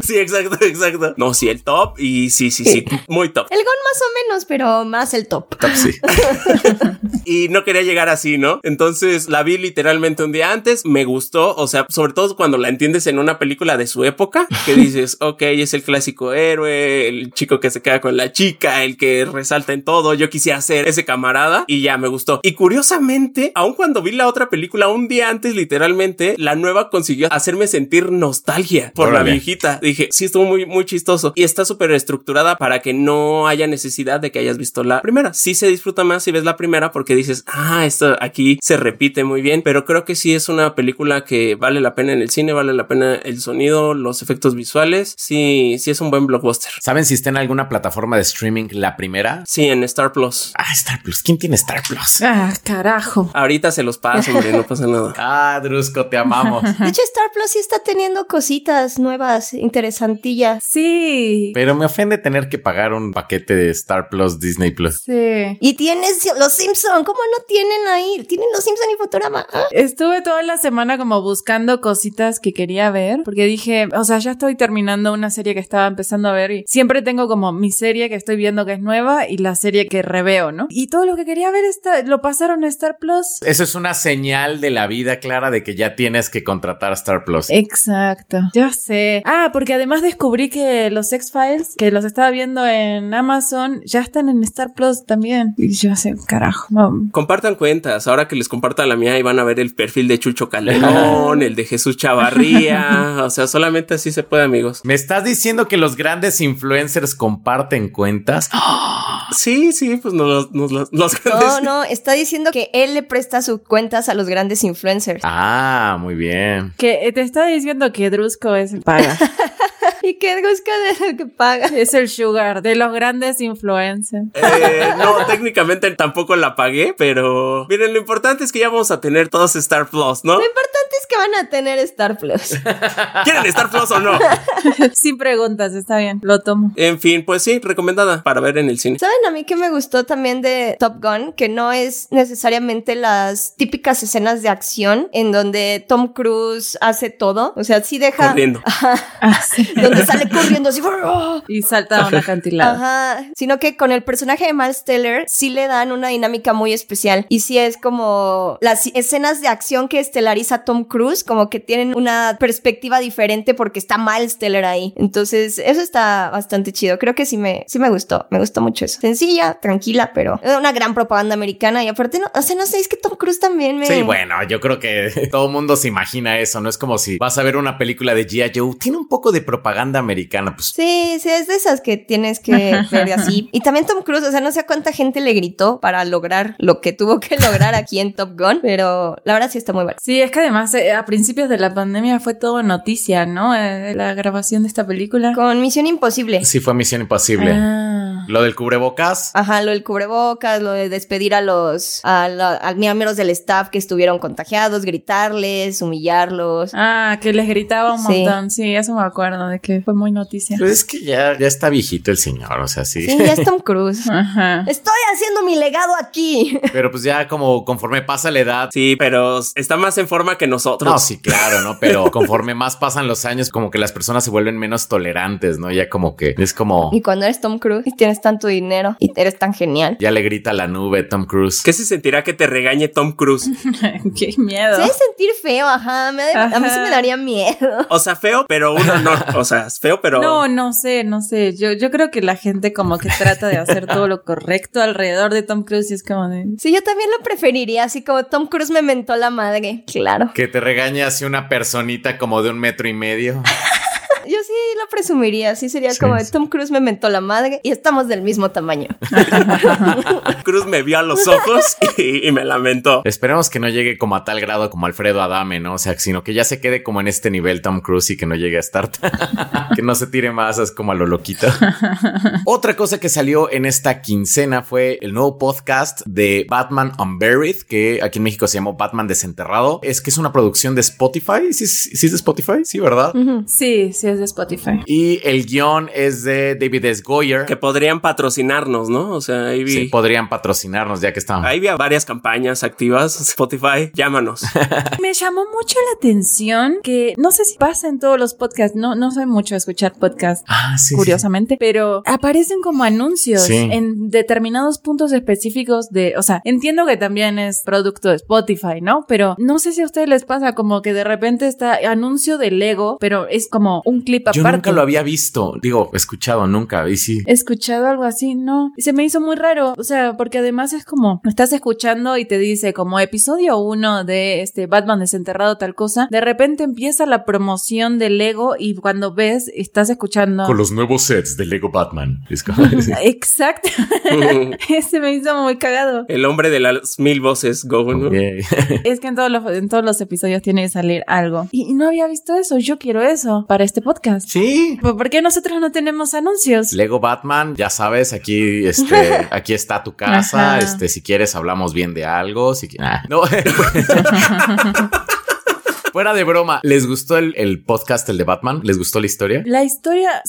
Sí, exacto, exacto. No, sí, el top y sí, sí, sí, muy top. El Gun más o menos, pero más el top. Top, sí. Y no quería llegar así, ¿no? Entonces la vi literalmente un día antes, me gustó, o sea, sobre todo cuando la entiendes en una película de su época, que dices, ok, es el clásico héroe, el chico que se queda con la chica, el que resalta en todo, yo quisiera ser ese camarada y ya me gustó. Y curiosamente, aun cuando vi la otra película un día antes, literalmente, la nueva consiguió hacerme sentir nostalgia por la viejita. Dije, sí, estuvo muy, muy chistoso y está súper estructurada para que no haya necesidad de que hayas visto la primera. Sí se disfruta más si ves la primera porque dices, ah, esto aquí se repite muy bien, pero creo que sí es una película que vale la pena en el cine, vale la pena el sonido, los efectos visuales. Sí, sí es un buen blockbuster. ¿Saben si está en alguna plataforma de streaming la primera? Sí, en Star Plus. Ah, Star Plus. ¿Quién tiene Star Plus? Ah, carajo. Ahorita se los paso, hombre, no pasa nada. Ah, Drusco, te amamos. De hecho, Star Plus sí está teniendo cositas nuevas, interesantes. Interesantilla. Sí. Pero me ofende tener que pagar un paquete de Star Plus, Disney Plus. Sí. Y tienes los Simpson, ¿cómo no tienen ahí? Tienen los Simpson y Futurama. Ah. Estuve toda la semana como buscando cositas que quería ver, porque dije, o sea, ya estoy terminando una serie que estaba empezando a ver y siempre tengo como mi serie que estoy viendo que es nueva y la serie que reveo, ¿no? Y todo lo que quería ver está, lo pasaron a Star Plus. Eso es una señal de la vida clara de que ya tienes que contratar Star Plus. Exacto, ya sé. Ah, porque además descubrí que los X-Files, que los estaba viendo en Amazon, ya están en Star Plus también. Y yo sé, carajo. no. Compartan cuentas. Ahora que les comparta la mía y van a ver el perfil de Chucho Calderón, el de Jesús Chavarría. O sea, solamente así se puede, amigos. ¿Me estás diciendo que los grandes influencers comparten cuentas? Sí, sí, pues nos, nos, los, los No, grandes- no, está diciendo que él le presta sus cuentas a los grandes influencers. Ah, muy bien. Que eh, te está diciendo que Drusco es el paga. ¿Y qué busca de lo que paga? es el sugar de los grandes influencers. Eh, no, técnicamente tampoco la pagué, pero miren, lo importante es que ya vamos a tener todos Star Plus, ¿no? Lo importante es que van a tener Star Plus. ¿Quieren Star Plus o no? Sin preguntas, está bien, lo tomo. En fin, pues sí, recomendada para ver en el cine. ¿Saben a mí que me gustó también de Top Gun? Que no es necesariamente las típicas escenas de acción en donde Tom Cruise hace todo. O sea, sí deja... Corriendo. Ah, sí. Donde sale corriendo así... ¡oh! Y salta a un acantilado. Ajá, sino que con el personaje de Miles Teller sí le dan una dinámica muy especial y sí es como las escenas de acción que estelariza Tom Cruise como que tienen una perspectiva diferente porque está Miles Teller ahí. Entonces, eso está bastante chido. Creo que sí me sí me gustó, me gustó mucho eso. Sencilla, tranquila, pero una gran propaganda americana y aparte no, o sea, no sé, es que Tom Cruise también me Sí, bueno, yo creo que todo el mundo se imagina eso. No es como si vas a ver una película de G.I. Joe. Tiene un poco de propaganda americana. Pues Sí, sí, es de esas que tienes que ver así. Y también Tom Cruise, o sea, no sé cuánta gente le gritó para lograr lo que tuvo que lograr aquí en Top Gun, pero la verdad sí está muy bueno. Sí, es que además eh, a principios de la pandemia fue todo noticia, ¿no? Eh, la grabación de esta película. Con Misión Imposible. sí fue Misión Imposible. Ah. Lo del cubrebocas. Ajá, lo del cubrebocas, lo de despedir a los a, la- a miembros del staff que estuvieron contagiados, gritarles, humillarlos. Ah, que les gritaba un Sí. montón. Sí, eso me acuerdo de que fue muy noticia. Pues es que ya, ya está viejito el señor, o sea, sí. Sí, ya es Tom Cruise. Ajá. Estoy haciendo mi legado aquí. Pero pues ya como conforme pasa la edad. Sí, pero está más en forma que nosotros. No, sí, claro, ¿no? Pero conforme más pasan los años, como que las personas se vuelven menos tolerantes, ¿no? Ya como que es como... Y cuando eres Tom Cruise y tienes tanto dinero y eres tan genial. Ya le grita a la nube Tom Cruise. ¿Qué se sentirá que te regañe Tom Cruise? Qué miedo. Se debe sentir feo, ajá. me A mí sí me daría miedo. O sea, feo, pero un honor. O sea, es feo, pero. No, no sé, no sé. Yo, yo creo que la gente como que trata de hacer todo lo correcto alrededor de Tom Cruise y es como de... Sí, yo también lo preferiría, así como Tom Cruise me mentó la madre. Claro. Que te regaña así una personita como de un metro y medio. Yo sí lo presumiría, sí sería Sí, como de sí. Tom Cruise me mentó la madre y estamos del mismo tamaño. Cruz me vio a los ojos y, y me lamentó. Esperemos que no llegue como a tal grado como Alfredo Adame, ¿no? O sea, sino que ya se quede como en este nivel Tom Cruise y que no llegue a estar. que no se tire más, es como a lo loquito. Otra cosa que salió en esta quincena fue el nuevo podcast de Batman Unburied, que aquí en México se llamó Batman Desenterrado. Es que es una producción de Spotify. ¿Sí, sí es de Spotify? Sí, ¿verdad? Sí, sí es de Spotify. Y el guion es de David S. Goyer. Que podrían patrocinarnos, ¿no? O sea, ahí vi. Sí, podrían patrocinarnos ya que estamos. Ahí vi varias campañas activas. Spotify, llámanos. Me llamó mucho la atención que no sé si pasa en todos los podcasts, no, no soy mucho a escuchar podcasts. Ah, sí. sí, Curiosamente, pero aparecen como anuncios Sí. en determinados puntos específicos de, o sea, entiendo que también es producto de Spotify, ¿no? Pero no sé si a ustedes les pasa como que de repente está anuncio de Lego, pero es como un clip Yo aparte. nunca lo había visto. Digo, escuchado nunca. Y sí. Escuchado algo así, ¿no? Y se me hizo muy raro, o sea, porque además es como, estás escuchando y te dice como episodio uno de este Batman desenterrado tal cosa, de repente empieza la promoción de Lego y cuando ves, estás escuchando... Con los nuevos sets de Lego Batman. Es como- Exacto. Ese me hizo muy cagado. El hombre de las mil voces, Go. ¿no? Es que en todos los, en todos los episodios tiene que salir algo. Y no había visto eso. Yo quiero eso para este podcast. Sí. ¿Por qué nosotros no tenemos anuncios? Lego Batman, ya sabes, aquí, este, aquí está tu casa. Ajá. Este, si quieres, hablamos bien de algo. Si ah, no. Fuera de broma, ¿les gustó el, el podcast, el de Batman? ¿Les gustó la historia? La historia,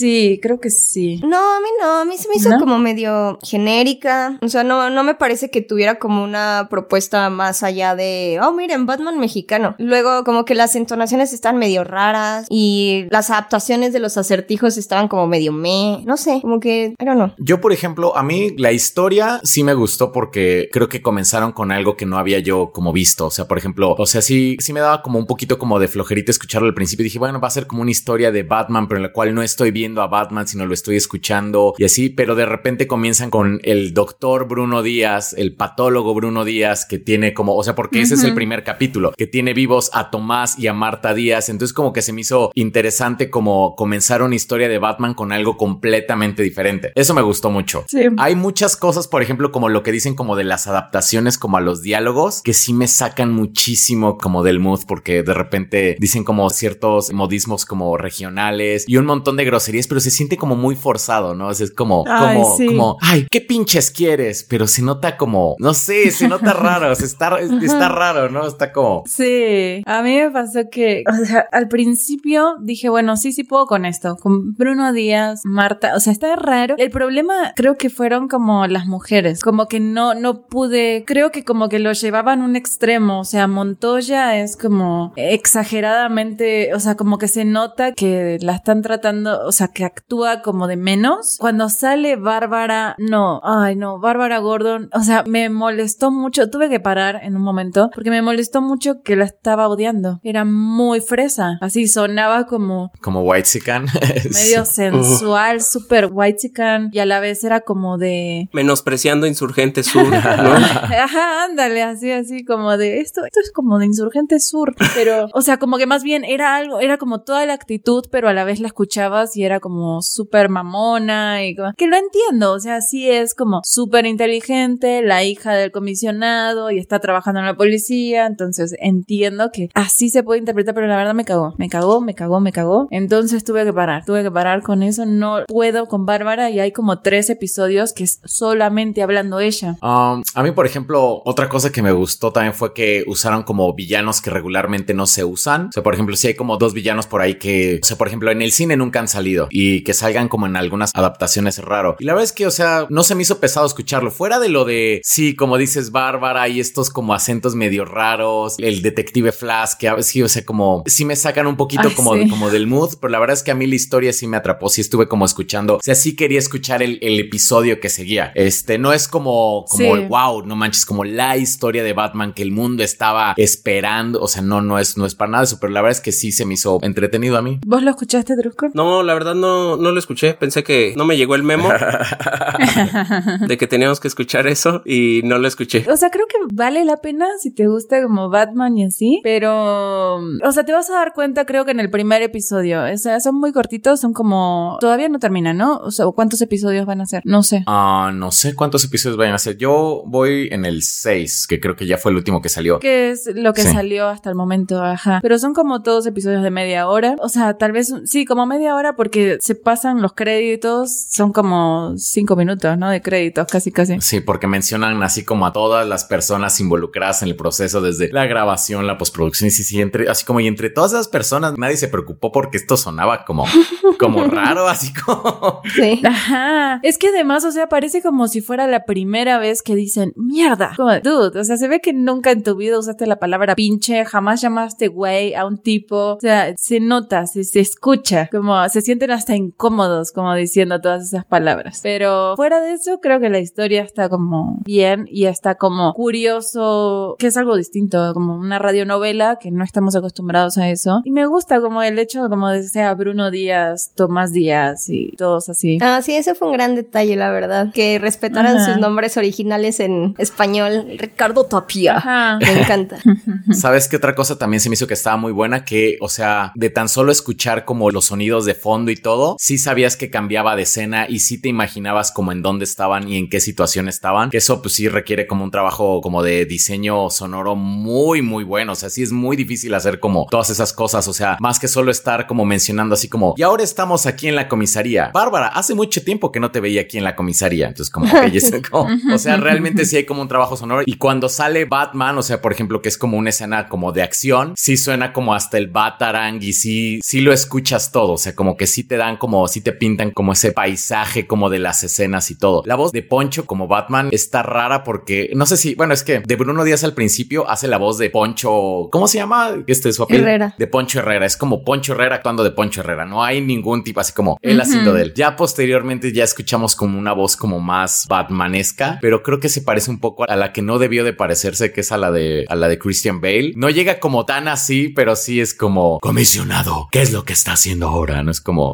sí, creo que sí. No, a mí no, a mí se me hizo ¿No? como medio genérica. O sea, no, no me parece que tuviera como una propuesta más allá de, oh, miren, Batman mexicano. Luego, como que las entonaciones están medio raras y las adaptaciones de los acertijos estaban como medio me. No sé, como que, I don't know. Yo, por ejemplo, a mí la historia sí me gustó porque creo que comenzaron con algo que no había yo como visto. O sea, por ejemplo, o sea, sí, sí me daba como un poquito como de flojerita escucharlo al principio. Dije, bueno, va a ser como una historia de Batman, pero en la cual no estoy viendo a Batman, sino lo estoy escuchando y así. Pero de repente comienzan con el doctor Bruno Díaz, el patólogo Bruno Díaz, que tiene como, o sea, porque ese es el primer capítulo, que tiene vivos a Tomás y a Marta Díaz. Entonces, como que se me hizo interesante como comenzar una historia de Batman con algo completamente diferente. Eso me gustó mucho. Sí. Hay muchas cosas, por ejemplo, como lo que dicen como de las adaptaciones, como a los diálogos, que sí me sacan muchísimo como del mood, porque de repente dicen como ciertos modismos como regionales y un montón de groserías, pero se siente como muy forzado, ¿no? O sea, es como, Ay, como, sí. como, ay, ¿qué pinches quieres? Pero se nota como, no sé, se nota raro, o sea, está, está raro, ¿no? Está como, Sí, a mí me pasó que, o sea, al principio dije, bueno, sí, sí puedo con esto, con Bruno Díaz, Marta, o sea, está raro. El problema creo que fueron como las mujeres, como que no, no pude, creo que como que lo llevaban un extremo, o sea, Montoya es como exageradamente, o sea, como que se nota que la están tratando, o sea, que actúa como de menos. Cuando sale Bárbara, no, ay no, Bárbara Gordon, o sea, me molestó mucho, tuve que parar en un momento porque me molestó mucho que la estaba odiando. Era muy fresa, así sonaba como como White Sican. medio sensual, súper white y a la vez era como de Menospreciando Insurgente Sur, ¿no? Ajá, ándale, así, así, como de esto, esto es como de Insurgente Sur, pero, o sea, como que más bien era algo, era como toda la actitud, pero a la vez la escuchabas y era como súper mamona y que lo entiendo, o sea, sí es como súper inteligente, la hija del comisionado y está trabajando en la policía, entonces entiendo que así se puede interpretar, pero la verdad me cagó, me cagó, me cagó, me cagó, entonces tuve que parar, tuve que parar con eso, no puedo con Bárbara y hay como tres episodios que es solamente hablando ella. Um, a mí, por ejemplo, otra cosa que me gustó también fue que usaron como villanos que regularmente no se usan. O sea, por ejemplo, si hay como dos villanos por ahí que, o sea, por ejemplo, en el cine nunca han salido y que salgan como en algunas adaptaciones es raro. Y la verdad es que, o sea, no se me hizo pesado escucharlo. Fuera de lo de, sí, como dices, Bárbara y estos como acentos medio raros, el detective Flash, que a veces, sí, o sea, como, sí me sacan un poquito Ay, como, sí. como del mood, pero la verdad es que a mí la historia sí me atrapó, sí estuve como escuchando, o sea, sí quería escuchar el, el episodio que seguía. Este, no es como, como, Sí. wow, no manches, como la historia de Batman que el mundo estaba esperando, o sea, no, no es, no es para nada eso, pero la verdad es que sí se me hizo entretenido a mí. ¿Vos lo escuchaste, Drusco? No, la verdad no, no lo escuché. Pensé que no me llegó el memo de que teníamos que escuchar eso y no lo escuché. O sea, creo que vale la pena si te gusta como Batman y así, pero, o sea, te vas a dar cuenta creo que en el primer episodio, o sea, son muy cortitos, son como, todavía no terminan, ¿no? O sea, ¿cuántos episodios van a ser? No sé. Ah, no sé cuántos episodios vayan a ser. Yo voy en el 6, que creo que ya fue el último que salió. ¿Qué es lo que Sí. salió hasta el momento? Ajá. Pero son como todos episodios de media hora. O sea, tal vez, sí, como media hora porque se pasan los créditos, son como cinco minutos, ¿no? De créditos, casi, casi. Sí, porque mencionan así como a todas las personas involucradas en el proceso, desde la grabación, la postproducción, y sí, sí, entre, así como y entre todas esas personas nadie se preocupó porque esto sonaba como, como raro, así como. Sí. Ajá. Es que además, o sea, parece como si fuera la primera vez que dicen mierda. Como, dude, o sea, se ve que nunca en tu vida usaste la palabra pinche, jamás llamaste güey a un tipo. O sea, se nota, se, se escucha, como se hasta incómodos como diciendo todas esas palabras. Pero fuera de eso, creo que la historia está como bien y está como curioso, que es algo distinto, como una radionovela que no estamos acostumbrados a eso. Y me gusta como el hecho como de sea Bruno Díaz, Tomás Díaz y todos así. Ah, sí, ese fue un gran detalle, la verdad. Que respetaran Ajá. sus nombres originales en español. Ricardo Tapia. Ajá. Me encanta. ¿Sabes qué otra cosa también se me hizo que estaba muy buena? Que, o sea, de tan solo escuchar como los sonidos de fondo y todo, sí sabías que cambiaba de escena y sí te imaginabas como en dónde estaban y en qué situación estaban. Que eso pues sí requiere como un trabajo como de diseño sonoro muy, muy bueno. O sea, sí es muy difícil hacer como todas esas cosas. O sea, más que solo estar como mencionando así como, y ahora estamos aquí en la comisaría. Bárbara, hace mucho tiempo que no te veía aquí en la comisaría. Entonces como, o sea, realmente sí hay como un trabajo sonoro. Y cuando sale Batman, o sea, por ejemplo, que es como una escena como de acción, sí suena como hasta el Batarang y sí, sí lo escuchas todo. O sea, como que sí te dan como, sí te pintan como ese paisaje como de las escenas y todo. La voz de Poncho como Batman está rara porque no sé si, bueno, es que de Bruno Díaz al principio hace la voz de Poncho, ¿cómo se llama? Este es su Herrera. De Poncho Herrera. Es como Poncho Herrera actuando de Poncho Herrera. No hay ningún tipo así como él haciendo de él. Ya posteriormente ya escuchamos como una voz como más Batmanesca, pero creo que se parece un poco a la que no debió de parecerse, que es a la de, a la de Christian Bale. No llega como tan así, pero sí es como comisionado. ¿Qué es lo que está haciendo ahora? No es como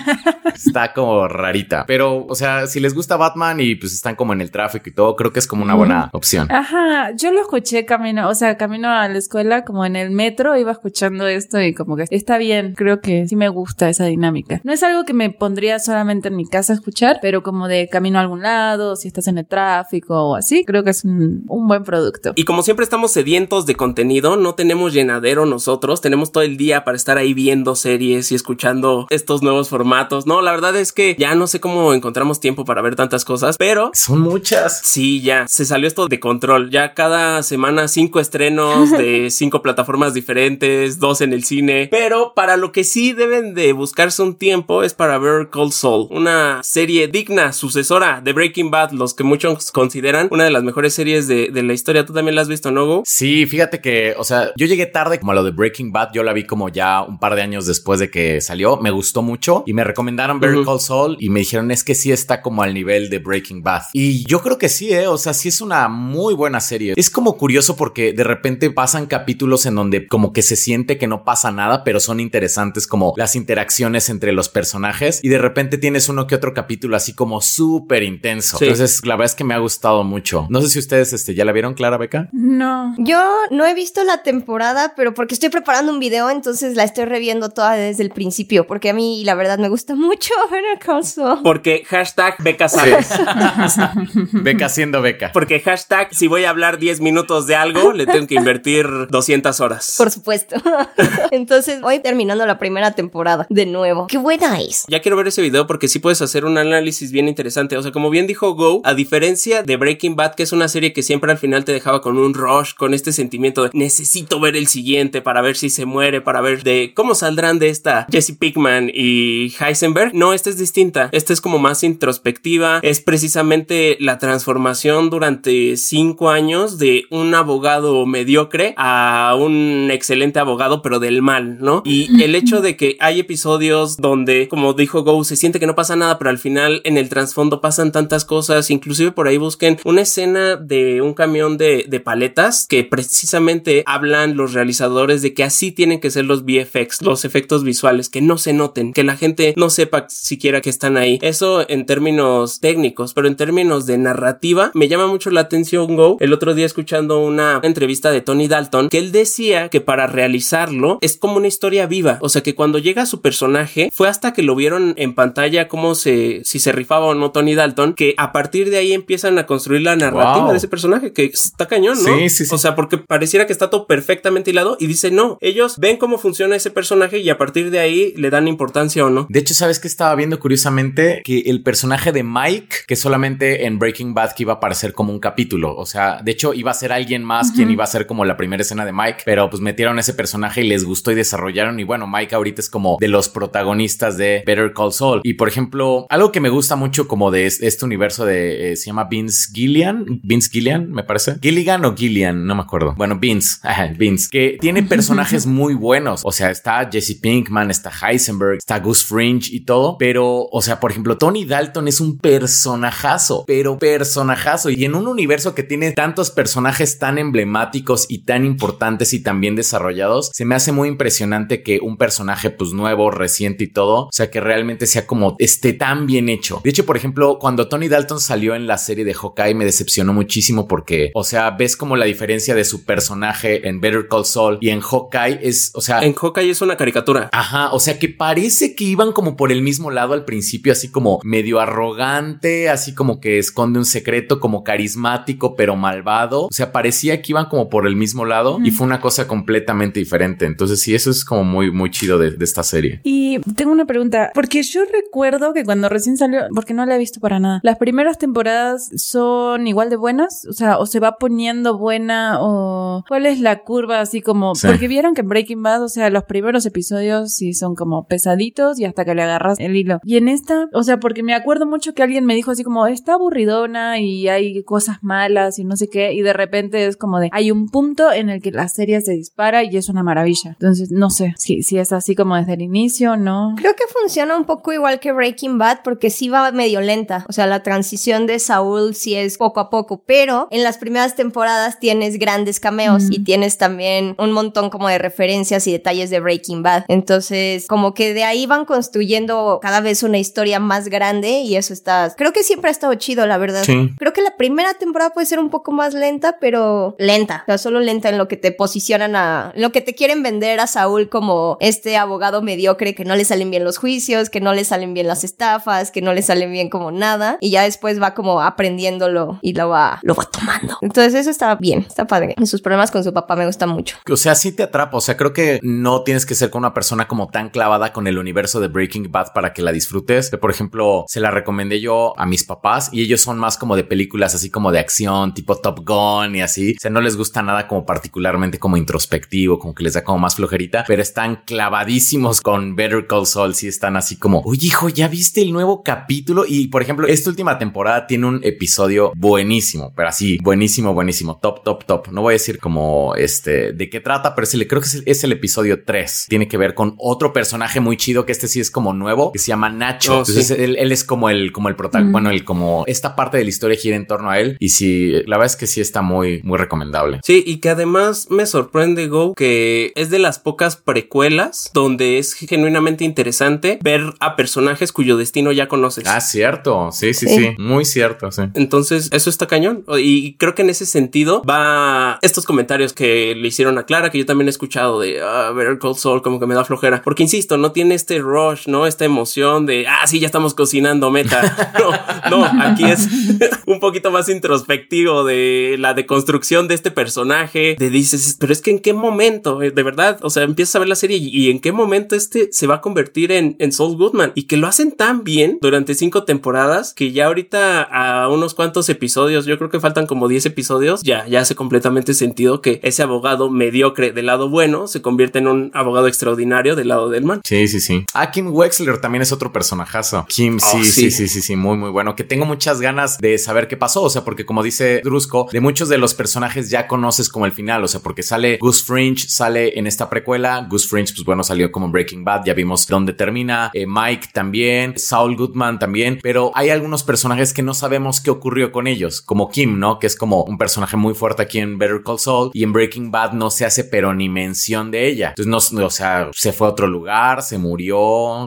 está como rarita, pero o sea, si les gusta Batman y pues están como en el tráfico y todo, creo que es como una buena opción. Ajá, yo lo escuché camino, o sea, camino a la escuela, como en el metro, iba escuchando esto y como que está bien, creo que sí me gusta esa dinámica. No es algo que me pondría solamente en mi casa a escuchar, pero como de camino a algún lado, si estás en el tráfico o así, creo que es un, un buen producto. Y como siempre estamos sedientos de contenido, no tenemos llenadero nosotros, tenemos todo el día para estar ahí viendo series y escuchando estos nuevos formatos. No, la verdad es que ya no sé cómo encontramos tiempo para ver tantas cosas, pero son muchas. Sí, ya se salió esto de control. Ya cada semana cinco estrenos de cinco plataformas diferentes, dos en el cine. Pero para lo que sí deben de buscarse un tiempo es para ver Cold Soul, una serie digna, sucesora de Breaking Bad, los que muchos consideran una de las mejores series de, de la historia. ¿Tú también la has visto, Nogo? Sí, fíjate que, o sea, yo llegué tarde como a lo de Breaking Bad. Yo la vi como ya un par de años después de que salió. Me gustó mucho y me recomendaron Better Call Saul y me dijeron es que sí está como al nivel de Breaking Bad. Y yo creo que sí, ¿eh? O sea, sí es una muy buena serie. Es como curioso porque de repente pasan capítulos en donde como que se siente que no pasa nada, pero son interesantes como las interacciones entre los personajes y de repente tienes uno que otro capítulo así como súper intenso. Entonces, la verdad es que me ha gustado mucho. No sé si ustedes este, ya la vieron, Clara Beca. No. Yo no he visto la temporada, pero porque estoy preparando un video, entonces la estoy reviendo toda desde el principio, porque a mí la verdad me gusta mucho ver el caso. Porque hashtag Beca sabe. beca siendo beca. Porque hashtag si voy a hablar 10 minutos de algo, le tengo que invertir 200 horas. Por supuesto. entonces voy terminando la primera temporada de nuevo. Qué buena es. Ya quiero ver ese video porque sí puedes hacer un análisis bien interesante. O sea, como bien dijo Go, a diferencia de Breaking Bad, que es una serie que siempre al final te dejaba con un rush, con este sentimiento de necesito ver el siguiente para ver si se muere, para ver de cómo saldrán de esta Jesse Pickman y Heisenberg. No, esta es distinta. Esta es como más introspectiva. Es precisamente la transformación durante cinco años de un abogado mediocre a un excelente abogado, pero del mal, ¿no? Y el hecho de que hay episodios donde, como dijo Go, se siente que no pasa nada, pero al final en el trasfondo pasan tantas cosas. Inclusive por ahí busquen una escena de un camión de, de paletas que precisamente hablan los realizadores de que así tienen que ser los VFX, los efectos visuales, que no se noten, que la gente no sepa siquiera que están ahí. Eso en términos técnicos, pero en términos de narrativa, me llama mucho la atención Go. El otro día escuchando una entrevista de Tony Dalton, que él decía que para realizarlo es como una historia viva, o sea que cuando llega su personaje, fue hasta que lo vieron en pantalla cómo se, si se rifaba o no Tony Dalton, que a partir de ahí empiezan a construir la narrativa de ese personaje, que está cañón, ¿no? Sí, sí, sí. O sea, porque pareciera que está todo perfectamente hilado y dice no, ellos ven cómo funciona ese personaje y a partir de ahí le dan importancia o no. De hecho, ¿sabes que estaba viendo curiosamente? Que el personaje de Mike, que solamente en Breaking Bad que iba a aparecer como un capítulo, o sea, de hecho iba a ser alguien más quien iba a ser como la primera escena de Mike, pero pues metieron ese personaje y les gustó y desarrollaron y bueno, Mike ahorita es como de los protagonistas de Better Call Saul. Y por ejemplo, algo que me gusta mucho como de este universo de, eh, se llama Vince Gillian, Vince Gillian, me parece. Gilligan o Gillian, no me acuerdo. Bueno, Vince, Vince, que tiene personajes muy buenos. O sea, está Jesse Pinkman, está Heisenberg, está Gus Fringe y todo. Pero, o sea, por ejemplo, Tony Dalton es un personajazo, pero personajazo. Y en un universo que tiene tantos personajes tan emblemáticos y tan importantes y tan bien desarrollados, se me hace muy impresionante que un personaje pues nuevo, reciente y todo, o sea, que realmente sea como esté tan bien hecho. De hecho, por ejemplo, cuando Tony Dalton salió en la serie de Hawkeye me decepcionó muchísimo porque, o sea, ves como la diferencia de su personaje en Better Call Saul y en Hawkeye es, o sea, en Hawkeye es una caricatura. Ajá, o sea que parece parece que iban como por el mismo lado al principio, así como medio arrogante, así como que esconde un secreto, como carismático, pero malvado. O sea, parecía que iban como por el mismo lado y fue una cosa completamente diferente. Entonces, sí, eso es como muy, muy chido de, de esta serie. Y tengo una pregunta, porque yo recuerdo que cuando recién salió, porque no la he visto para nada, las primeras temporadas son igual de buenas, o sea, o se va poniendo buena o cuál es la curva así como, Sí. porque vieron que en Breaking Bad, o sea, los primeros episodios sí son como pesaditos y hasta que le agarras el hilo. Y en esta, o sea, porque me acuerdo mucho que alguien me dijo así como, está aburridona y hay cosas malas y no sé qué, y de repente es como de, hay un punto en el que la serie se dispara y es una maravilla. Entonces, no sé si, si es así como desde el inicio, ¿no? Creo que funciona un poco igual que Breaking Bad porque sí va medio lenta. O sea, la transición de Saúl sí es poco a poco, pero en las primeras temporadas tienes grandes cameos Mm. y tienes también un montón como de referencias y detalles de Breaking Bad. Entonces, como que de ahí van construyendo cada vez una historia más grande y eso está, creo que siempre ha estado chido, la verdad. Sí. Creo que la primera temporada puede ser un poco más lenta, pero lenta. O sea, solo lenta en lo que te posicionan a, lo que te quieren vender a Saúl como este abogado mediocre que no le salen bien los juicios, que no le salen bien las estafas, que no le salen bien como nada. Y ya después va como aprendiéndolo y lo va, lo va tomando. Entonces eso está bien, está padre. Y sus problemas con su papá me gustan mucho. O sea, sí te atrapa. O sea, creo que no tienes que ser con una persona como tan clavada con el universo de Breaking Bad para que la disfrutes. Por ejemplo, se la recomendé yo a mis papás y ellos son más como de películas así como de acción, tipo Top Gun y así. O sea, no les gusta nada como particularmente como introspectivo, como que les da como más flojerita, pero están clavadísimos con Better Call Saul. Sí están así como, oye, hijo, ¿ya viste el nuevo capítulo? Y por ejemplo, esta última temporada tiene un episodio buenísimo, pero así, buenísimo, buenísimo, top, top, top. No voy a decir como este de qué trata, pero sí, creo que es el, es el episodio 3. Tiene que ver con otro personaje muy chido que este sí es como nuevo, que se llama Nacho. Oh, Entonces sí. él, él es como el, como el protagonista, Mm. bueno, el como esta parte de la historia gira en torno a él. Y sí, la verdad es que sí está muy, muy recomendable. Sí, y que además me sorprende, Go, que es de las pocas precuelas donde es genuinamente interesante ver a personajes cuyo destino ya conoces. Ah, cierto. Sí, sí, Sí. sí. Muy cierto, sí. Entonces, eso está cañón. Y creo que en ese sentido va estos comentarios que le hicieron a Clara, que yo también he escuchado de ver Cold Soul, como que me da flojera. Porque insisto, no tiene este rush, ¿no? Esta emoción de ah, sí, ya estamos cocinando meta. No, no, aquí es un poquito más introspectivo de la deconstrucción de este personaje. De dices, pero es que en qué momento, Eh, de verdad, o sea, empiezas a ver la serie y, en qué momento este se va a convertir en, en Saul Goodman y que lo hacen tan bien durante cinco temporadas que ya ahorita a unos cuantos episodios, yo creo que faltan como 10 episodios, ya, ya hace completamente sentido que ese abogado mediocre del lado bueno se convierte en un abogado extraordinario del lado del mal. Sí, sí, sí. Ah, Kim Wexler también es otro personajazo. Kim, sí, Oh, sí, sí. sí, sí, sí, muy, muy bueno. Que tengo muchas ganas de saber qué pasó. O sea, porque como dice Drusco, de muchos de los personajes ya conoces como el final. O sea, porque sale Gus Fringe, sale en esta precuela. Gus Fringe, pues bueno, salió como Breaking Bad. Ya vimos dónde termina. Eh, Mike también. Saul Goodman también. Pero hay algunos personajes que no sabemos qué ocurrió con ellos. Como Kim, ¿no? Que es como un personaje muy fuerte aquí en Better Call Saul. Y en Breaking Bad no se hace pero ni mención de ella. Entonces, no, o sea, se fue a otro lugar, se murió,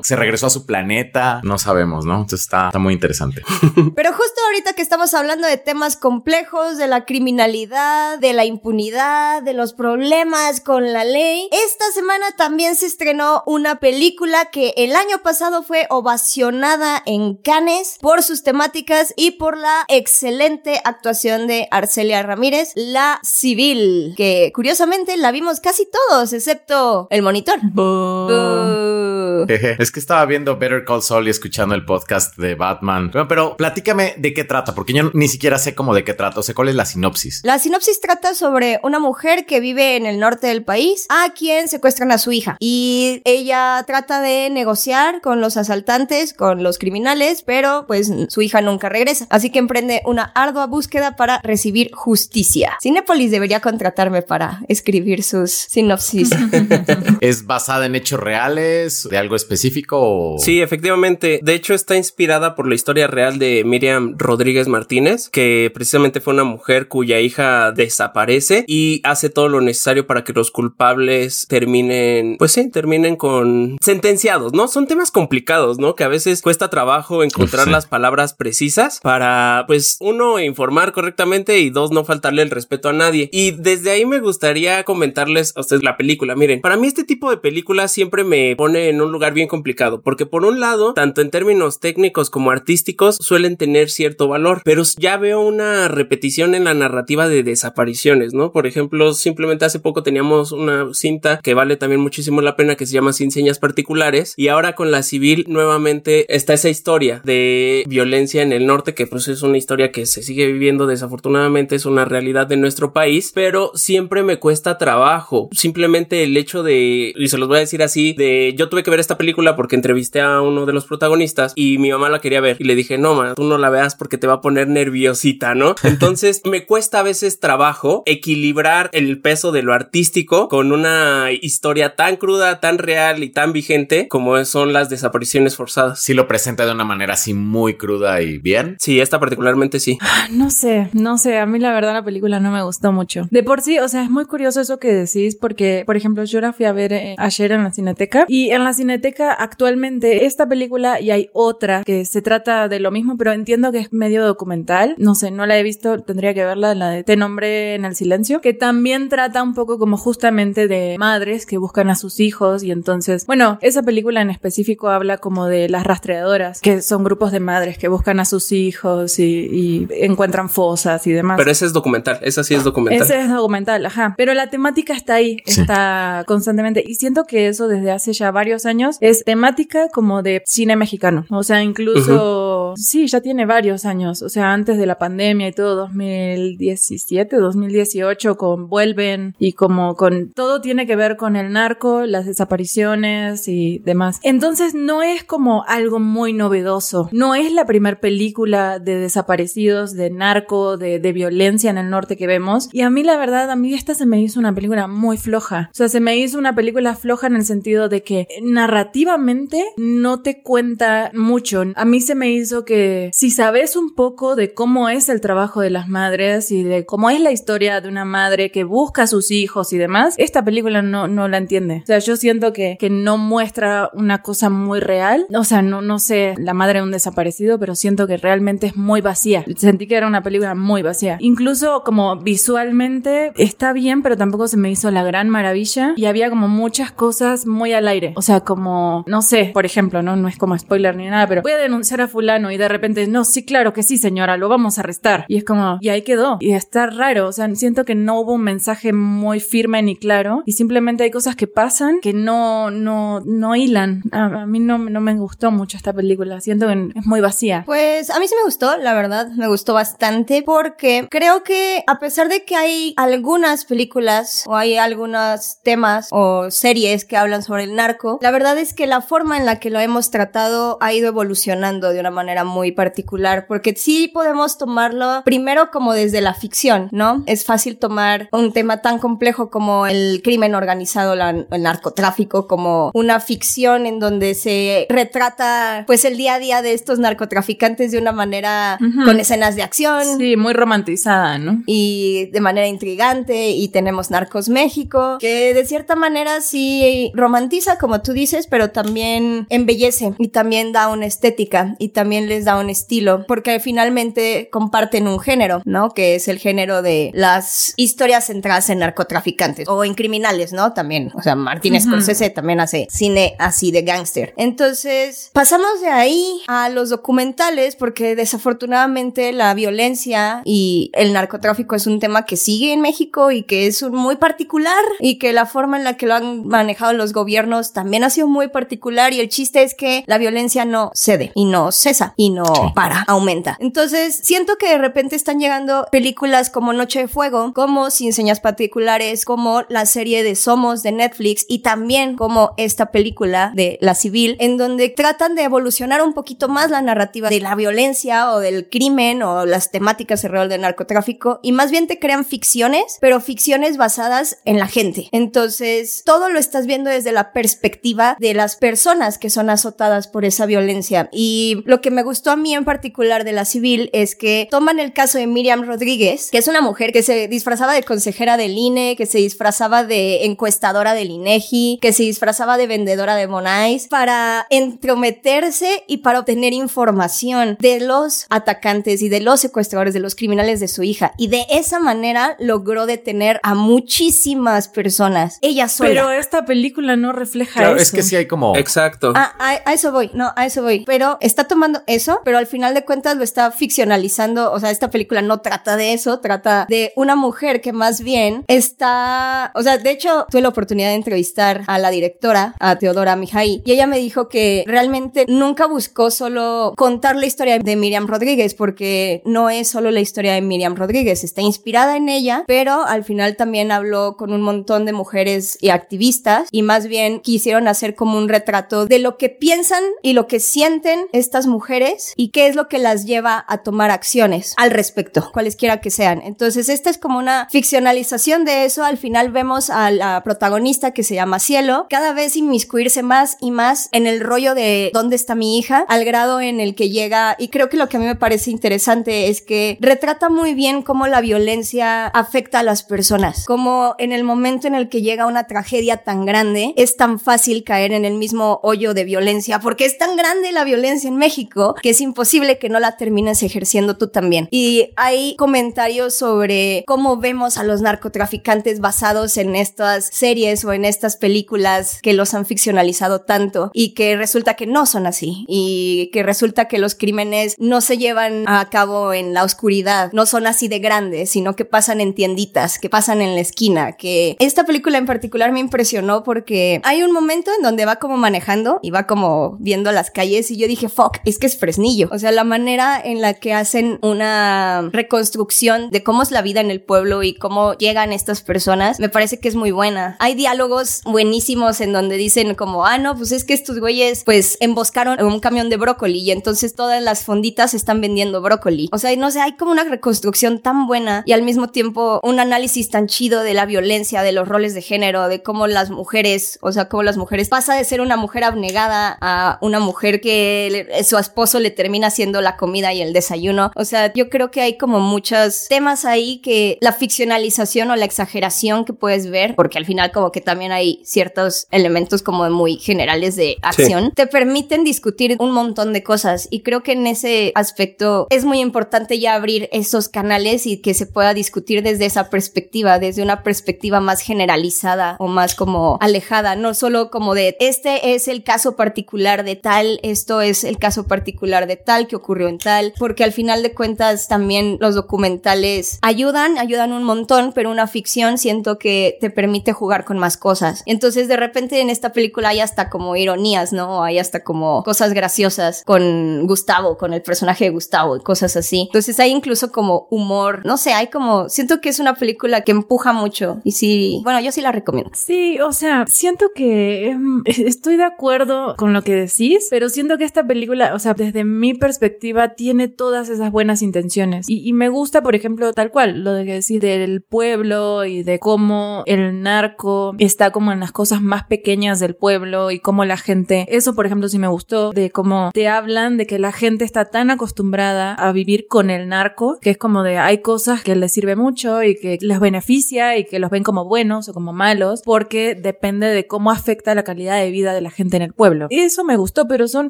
se regresó a su planeta. No sabemos, ¿no? Entonces está, está muy interesante. Pero justo ahorita que estamos hablando de temas complejos, de la criminalidad, de la impunidad, de los problemas con la ley, esta semana también se estrenó una película que el año pasado fue ovacionada en Cannes por sus temáticas y por la excelente actuación de Arcelia Ramírez, La Civil, que curiosamente la vimos casi todos, excepto el monitor. Boo. Es que estaba viendo Better Call Saul y escuchando el podcast de Batman. Bueno, pero platícame de qué trata, porque yo ni siquiera sé cómo de qué trata. O sea, cuál es la sinopsis. La sinopsis trata sobre una mujer que vive en el norte del país a quien secuestran a su hija y ella trata de negociar con los asaltantes, con los criminales, pero pues su hija nunca regresa. Así que emprende una ardua búsqueda para recibir justicia. Cinepolis debería contratarme para escribir sus sinopsis. ¿Es basada en hechos reales, de algo específico? O... Sí, efectivamente. De hecho, está inspirada por la historia real de Miriam Rodríguez Martínez, que precisamente fue una mujer cuya hija desaparece y hace todo lo necesario para que los culpables terminen, pues sí, terminen con sentenciados, ¿no? Son temas complicados, ¿no? Que a veces cuesta trabajo encontrar Sí. las palabras precisas para, pues, uno, informar correctamente y dos, no faltarle el respeto a nadie. Y desde ahí me gustaría comentarles a ustedes la película. Miren, para mí este tipo de películas siempre me pone en un lugar bien complicado, porque por un lado, tanto en términos técnicos como artísticos, suelen tener cierto valor, pero ya veo una repetición en la narrativa de desapariciones, ¿no? Por ejemplo, simplemente hace poco teníamos una cinta que vale también muchísimo la pena que se llama Sin Señas Particulares y ahora con la civil nuevamente está esa historia de violencia en el norte que pues es una historia que se sigue viviendo desafortunadamente es una realidad de nuestro país, pero siempre me cuesta trabajo. Simplemente el hecho de, y se los voy a decir así, de yo tuve que ver esta película porque entrevisté a uno de los protagonistas y mi mamá la quería ver y le dije, no, ma, tú no la veas porque te va a poner nerviosita, ¿no? Entonces me cuesta a veces trabajo equilibrar el peso de lo artístico con una historia tan cruda, tan real y tan vigente como son las desapariciones forzadas. Sí lo presenta de una manera así muy cruda y bien. Sí, esta particularmente sí. Ah, no sé, no sé, a mí la verdad la película no me gustó mucho. De por sí, o sea, es muy curioso eso que decís porque, por ejemplo, yo la fui a ver eh, ayer en la Cineteca y en la Cineteca actualmente esta película y hay otra que se trata de lo mismo, pero entiendo que es medio documental. No sé, no la he visto, tendría que verla, la de Te nombré en el silencio, que también trata un poco como justamente de madres que buscan a sus hijos y entonces, bueno, esa película en específico habla como de las rastreadoras, que son grupos de madres que buscan a sus hijos y, y encuentran fosas y demás. Pero ese es documental, esa sí es documental. Ese es documental, ajá. Pero la temática está ahí, Sí. está constantemente. Y siento que eso desde hace ya varios años es temática como de cine mexicano. O sea, incluso, sí, ya tiene varios años. O sea, antes de la pandemia y todo, 2017, 2018, con Vuelven y como con todo tiene que ver con el narco, las desapariciones y demás. Entonces no es como algo muy novedoso. No es la primer película de desaparecidos, de narco, de, de violencia en el norte que vemos. Y a mí la verdad, a mí esta se me hizo una película muy floja. O sea, se me hizo una película floja en el sentido de que narrativamente no te cuenta mucho. A mí se me hizo que si sabes un poco de cómo es el trabajo de las madres y de cómo es la historia de una madre que busca a sus hijos y demás, esta película no, no la entiende. O sea, yo siento que, que no muestra una cosa muy real. O sea, no, no sé la madre de un desaparecido, pero siento que realmente es muy vacía. Sentí que era una película muy vacía. Incluso como visualmente está bien, pero tampoco se me hizo la gran maravilla. Y había como muchas cosas muy al aire. O sea, como, no sé, por ejemplo, no, no es como spoiler ni nada, pero voy a denunciar a fulano y de repente, no, sí, claro que sí, señora, lo vamos a arrestar. Y es como, y ahí quedó. Y está raro. O sea, siento que no hubo un mensaje muy firme ni claro. Y simplemente hay cosas que pasan que no, no, no hilan. A, mí no, no me gustó mucho esta película. Siento que es muy vacía. Pues a mí sí me gustó, la verdad, me gustó bastante porque creo que a pesar de que hay algunas películas o hay algunos temas o series que hablan sobre el narco, la verdad es que la forma en la que lo hemos tratado ha ido evolucionando de una manera muy particular porque sí podemos tomarlo primero como desde la ficción, ¿no? Es fácil tomar un tema tan complejo como el crimen organizado, la- el narcotráfico, como una ficción en donde se retrata pues el día a día de estos narcotraficantes de una manera Ujú. con escenas de acción. Sí, muy romantizada, ¿no? Y de manera intrigante, y tenemos Narcos México, que de cierta manera sí romantiza, como tú dices, pero también embellece y también da una estética y también les da un estilo, porque finalmente comparten un género, ¿no? Que es el género de las historias centradas en narcotraficantes o en criminales, ¿no? También, o sea, Martín Ujú. Scorsese también hace cine así de gángster. Entonces, pasamos de ahí a los documentales porque desafortunadamente la violencia y el narcotráfico es un tema que sigue en México y que es muy particular y que la forma en la que lo han manejado los gobiernos también ha sido muy particular y el chiste es que la violencia no cede y no cesa y no Sí. para, aumenta. Entonces, siento que de repente están llegando películas como Noche de Fuego, como Sin Señas Particulares, como la serie de Somos de Netflix y también como esta película de La Civil, en donde tratan de evolucionar un poquito más la narrativa de la violencia o del crimen o las temáticas alrededor del narcotráfico y más bien te crean ficciones, pero ficciones basadas en la gente. Entonces, todo lo estás viendo desde la perspectiva de las personas que son azotadas por esa violencia. Y lo que me gustó a mí en particular de la civil es que toman el caso de Miriam Rodríguez, que es una mujer que se disfrazaba de consejera del INE, que se disfrazaba de encuestadora del INEGI, que se disfrazaba de vendedora de Monais, para entrometerse y para obtener información de los atacantes y de los secuestradores, de los criminales de su hija. Y de esa manera logró detener a muchísimas personas. Ella sola. Pero esta película no refleja Claro, eso. Es que sí hay como... Exacto. Ah, a, a eso voy, no, a eso voy. Pero está tomando eso, pero al final de cuentas lo está ficcionalizando. O sea, esta película no trata de eso, trata de una mujer que más bien está. O sea, de hecho, tuve la oportunidad de entrevistar a la directora, a Teodora Mijay, y ella me dijo que realmente nunca buscó solo contar la historia de Miriam Rodríguez, porque no es solo la historia de Miriam Rodríguez, está inspirada en ella, pero al final también habló con un montón de mujeres y activistas, y más bien quisieron hacer como un retrato de lo que piensan y lo que sienten estas mujeres y qué es lo que las lleva a tomar acciones al respecto, cualesquiera que sean. Entonces, esta es como una ficcionalización de eso. Al final vemos a la protagonista que se llama Cielo, cada vez inmiscuirse más y más en el rollo de dónde está mi hija, al grado en el que llega, y creo que lo que a mí me parece interesante es que retrata muy bien cómo la violencia afecta a las personas, como en el momento en el que llega una tragedia tan grande, es tan fácil caer en el mismo hoyo de violencia, porque es tan grande la violencia en México que es imposible que no la termines ejerciendo tú también. Y hay comentarios sobre cómo vemos a los narcotraficantes basados en estas series o en estas películas que los han ficcionalizado tanto y que resulta que no son así y que resulta que los crímenes no se llevan a cabo en la oscuridad, no son así de grandes, sino que pasan en tienditas, que pasan en la esquina, que esta película en particular me impresionó porque hay un momento donde va como manejando y va como viendo las calles y yo dije, fuck, es que es Fresnillo. O sea, la manera en la que hacen una reconstrucción de cómo es la vida en el pueblo y cómo llegan estas personas, me parece que es muy buena. Hay diálogos buenísimos en donde dicen como, ah, no, pues es que estos güeyes pues emboscaron un camión de brócoli y entonces todas las fonditas están vendiendo brócoli. O sea, no sé, hay como una reconstrucción tan buena y al mismo tiempo un análisis tan chido de la violencia, de los roles de género, de cómo las mujeres, o sea, cómo las mujeres pasa de ser una mujer abnegada a una mujer que le- su esposo le termina haciendo la comida y el desayuno. O sea, yo creo que hay como muchos temas ahí que la ficcionalización o la exageración que puedes ver, porque al final como que también hay ciertos elementos como muy generales de acción, te permiten discutir un montón de cosas y creo que en ese aspecto es muy importante ya abrir esos canales y que se pueda discutir desde esa perspectiva, desde una perspectiva más generalizada o más como alejada, no solo como de este es el caso particular de tal, esto es el caso particular de tal que ocurrió en tal, porque al final de cuentas también los documentales ayudan, ayudan un montón, pero una ficción siento que te permite jugar con más cosas. Entonces de repente en esta película hay hasta como ironías, ¿no? Hay hasta como cosas graciosas con Gustavo, con el personaje de Gustavo y cosas así. Entonces hay incluso como humor, no sé, hay como, siento que es una película que empuja mucho y sí, bueno, yo sí la recomiendo. Sí, o sea, siento que estoy de acuerdo con lo que decís, pero siento que esta película, o sea, desde mi perspectiva, tiene todas esas buenas intenciones. Y, y me gusta, por ejemplo, tal cual, lo de que decís del pueblo y de cómo el narco está como en las cosas más pequeñas del pueblo y cómo la gente, eso por ejemplo sí me gustó, de cómo te hablan de que la gente está tan acostumbrada a vivir con el narco, que es como de hay cosas que les sirve mucho y que les beneficia y que los ven como buenos o como malos, porque depende de cómo afecta la calidad de vida de la gente en el pueblo. Eso me gustó, pero son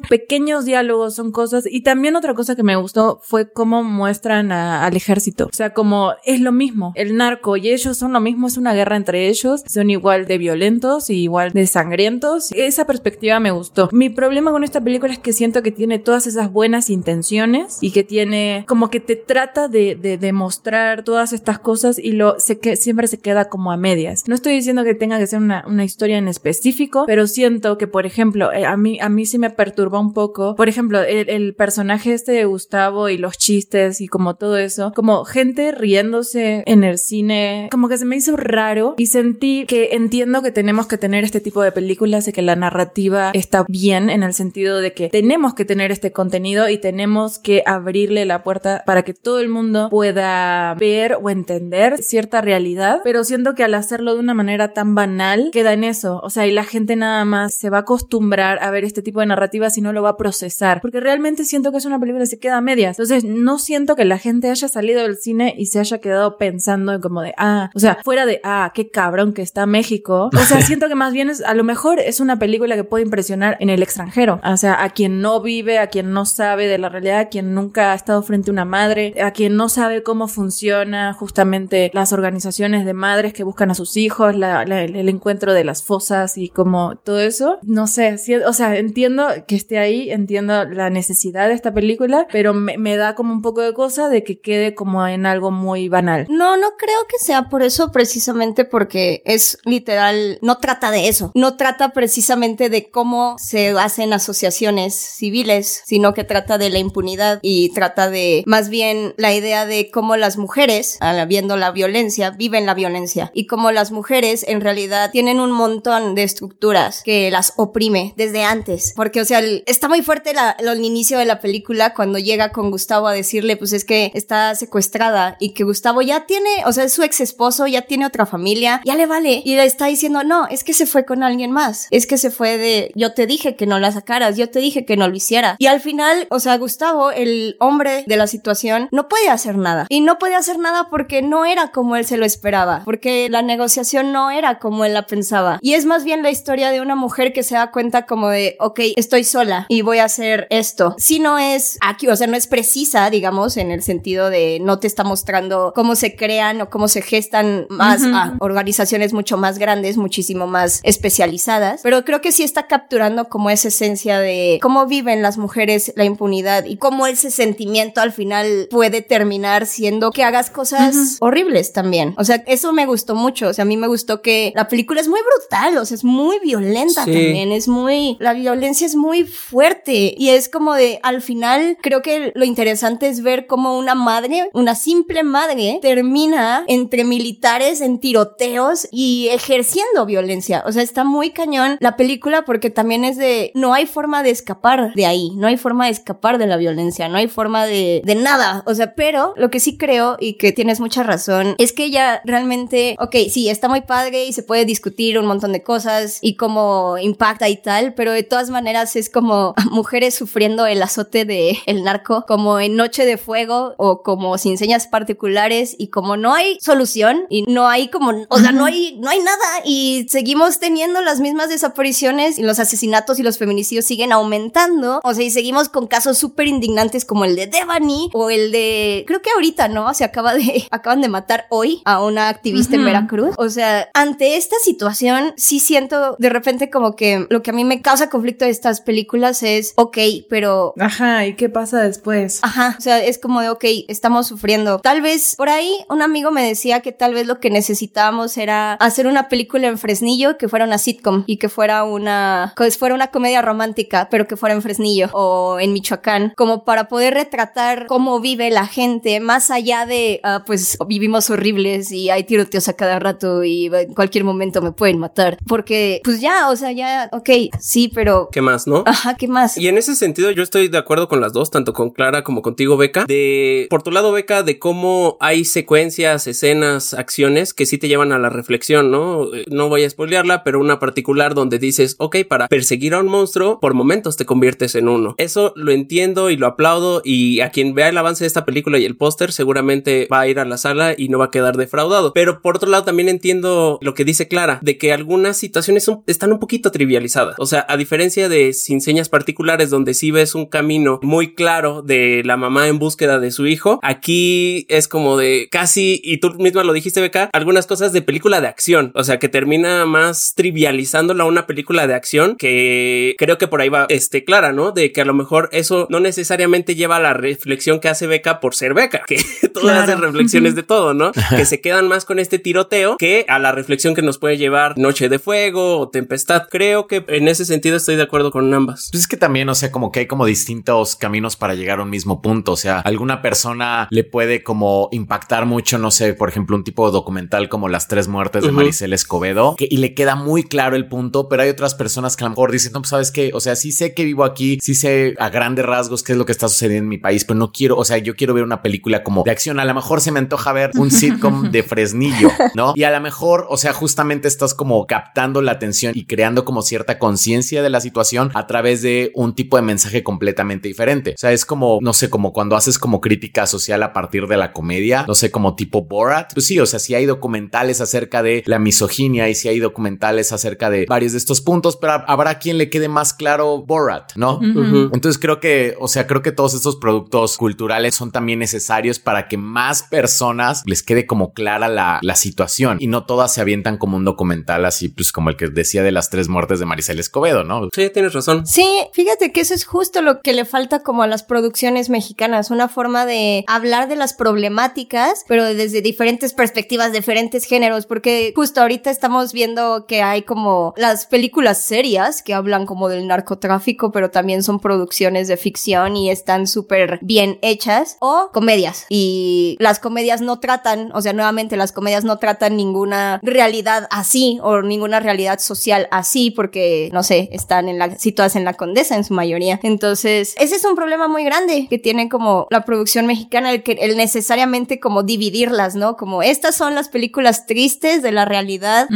pequeños diálogos, son cosas. Y también otra cosa que me gustó fue cómo muestran a- al ejército. O sea, como es lo mismo. El narco y ellos son lo mismo, es una guerra entre ellos. Son igual de violentos y igual de sangrientos. Esa perspectiva me gustó. Mi problema con esta película es que siento que tiene todas esas buenas intenciones y que tiene como que te trata de, de demostrar todas estas cosas y lo se que siempre se queda como a medias. No estoy diciendo que tenga que ser una, una historia en específico, pero siento que, por ejemplo, eh, a mí, a mí sí me perturba un poco. Por ejemplo, el, el personaje este de Gustavo y los chistes y como todo eso, como gente riéndose en el cine, como que se me hizo raro y sentí que entiendo que tenemos que tener este tipo de películas y que la narrativa está bien en el sentido de que tenemos que tener este contenido y tenemos que abrirle la puerta para que todo el mundo pueda ver o entender cierta realidad, pero siento que al hacerlo de una manera tan banal queda en eso, o sea, y la gente nada más se va a acostumbrar a ver este tipo de narrativas y no lo va a procesar, porque realmente siento que es una película que se queda a medias. Entonces, no siento que la gente haya salido del cine y se haya quedado pensando en como de, ah, o sea, fuera de, ah, qué cabrón que está México. O sea, siento que más bien es, a lo mejor es una película que puede impresionar en el extranjero. O sea, a quien no vive, a quien no sabe de la realidad, a quien nunca ha estado frente a una madre, a quien no sabe cómo funciona justamente las organizaciones de madres que buscan a sus hijos, el encuentro de las fosas y todo eso. No sé, o sea, entiendo que esté ahí, entiendo la necesidad de esta película, pero me, me da como un poco de cosa de que quede como en algo muy banal. No, no creo que sea por eso precisamente porque es literal, no trata de eso, no trata precisamente de cómo se hacen asociaciones civiles, sino que trata de la impunidad y trata de más bien la idea de cómo las mujeres, viendo la violencia, viven la violencia y cómo las mujeres en realidad tienen un montón de estructuras que las oprime desde antes, porque o sea, está muy fuerte la, el inicio de la película cuando llega con Gustavo a decirle pues es que está secuestrada y que Gustavo ya tiene, o sea, es su ex esposo, ya tiene otra familia, ya le vale. Y le está diciendo, no, es que se fue con alguien más. Es que se fue de, yo te dije que no la sacaras, yo te dije que no lo hiciera. Y al final, o sea, Gustavo, el hombre de la situación, no puede hacer nada. Y no puede hacer nada porque no era como él se lo esperaba, porque la negociación no era como él la pensaba. Y es más bien la historia de una mujer que se da cuenta como de, ok, estoy sola y voy a hacer esto. Si no es aquí, o sea, no es precisa, digamos, en el sentido de no te está mostrando cómo se crean o cómo se gestan más a organizaciones mucho más grandes, muchísimo más especializadas, pero creo que sí está capturando como esa esencia de cómo viven las mujeres la impunidad y cómo ese sentimiento al final puede terminar siendo que hagas cosas horribles también. O sea, eso me gustó mucho, o sea, a mí me gustó que la película es muy brutal, o sea, es muy violenta también, es muy, la violencia es muy fuerte y es como de, al final, creo que lo interesante es ver cómo una madre, una simple madre, termina entre militares en tiroteos y ejerciendo violencia. O sea, está muy cañón la película porque también es de no hay forma de escapar de ahí, no hay forma de escapar de la violencia, no hay forma de, de nada. O sea, pero lo que sí creo y que tienes mucha razón es que ella realmente, ok, sí, está muy padre y se puede discutir un montón de cosas y cómo impacta y tal, pero de todas maneras es como mujeres sufriendo el azote de el narco, como en Noche de Fuego o como sin señas particulares y como no hay solución y no hay como, o sea, no hay, no hay nada y seguimos teniendo las mismas desapariciones y los asesinatos y los feminicidios siguen aumentando. O sea, y seguimos con casos súper indignantes como el de Devani o el de, creo que ahorita, ¿no? Se acaba de, acaban de matar hoy a una activista en Veracruz. O sea, ante esta situación, sí siento de repente como que lo que a mí me causa conflicto de estas películas es, ok, pero... Ajá, ¿y qué pasa después? Ajá, o sea, es como de, ok, estamos sufriendo. Tal vez por ahí un amigo me decía que tal vez lo que necesitábamos era hacer una película en Fresnillo que fuera una sitcom y que fuera una, que fuera una comedia romántica, pero que fuera en Fresnillo o en Michoacán, como para poder retratar cómo vive la gente más allá de, ah, pues vivimos horribles y hay tiroteos a cada rato y en cualquier momento me pueden matar. Porque, pues ya, o sea, ya, ok, sí, pero... ¿Qué más, no? Ajá, ¿qué más? Y en ese sentido yo estoy de acuerdo con las dos, tanto con Clara como contigo, Beca, de, por tu lado, Beca, de cómo hay secuencias, escenas, acciones que sí te llevan a la reflexión, ¿no? Eh, no voy a spoilearla, pero una particular donde dices, ok, para perseguir a un monstruo, por momentos te conviertes en uno. Eso lo entiendo y lo aplaudo y a quien vea el avance de esta película y el póster seguramente va a ir a la sala y no va a quedar defraudado. Pero por otro lado también entiendo lo que dice Clara, de que algunas situaciones están un poquito trivializadas. O sea, a diferencia de sin señas particulares donde sí ves un camino muy claro de la mamá en búsqueda de su hijo, aquí es como de casi, y tú misma lo dijiste, Beca, algunas cosas de película de acción. O sea, que termina más trivializándola una película de acción que creo que por ahí va este clara, ¿no? De que a lo mejor eso no necesariamente lleva a la reflexión que hace Beca por ser Beca, que todas las reflexiones de todo, ¿no? que se quedan más con este tiroteo que a la reflexión que nos puede llevar Noche de Fuego o Tempestad. Creo que en ese sentido estoy de acuerdo con ambas. Pues es que también, o sea, como que hay como distintos caminos para llegar a un mismo punto. O sea, alguna persona le puede como impactar mucho, no sé, por ejemplo, un tipo de documental como Las tres muertes de Maricel Escobedo, que, y le queda muy claro el punto, pero hay otras personas que a lo mejor dicen, no, pues sabes qué, o sea, sí sé que vivo aquí, sí sé a grandes rasgos qué es lo que está sucediendo en mi país, pero no quiero, o sea, yo quiero ver una película como de acción. A lo mejor se me antoja ver un sitcom de Fresnillo, ¿no? Y a lo mejor, o sea, justamente estás como captando la atención y creando como cierta conciencia de la situación a través de un tipo de mensaje completamente diferente. O sea, es como, no sé, como cuando haces como crítica social a partir de la comedia, no sé, como tipo Borat. Pues sí, o sea, si hay documentales acerca de la misoginia y si hay documentales acerca de varios de estos puntos, pero habrá quien le quede más claro Borat, ¿no? Entonces creo que, o sea, creo que todos estos productos culturales son también necesarios para que más personas les quede como clara la, la situación y no todas se avientan como un documental así, pues como el que decía de las tres muertes de Maricel Escobedo, ¿no? Sí, tienes razón. Sí, fíjate que eso es justo lo que le falta como a las producciones mexicanas, una forma de hablar de las problemáticas, pero desde diferentes perspectivas, diferentes géneros, porque justo ahorita estamos viendo que hay como las películas serias que hablan como del narcotráfico, pero también son producciones de ficción y están súper bien hechas, o comedias. Y las comedias no tratan, o sea, nuevamente las comedias no tratan ninguna realidad así o ninguna realidad social así, porque, no sé, están en la, situadas en la condesa en su mayoría. Entonces, ese es un problema muy grande que tiene como la producción mexicana, el que el necesariamente como dividirlas, ¿no? Como estas son las películas tristes de la realidad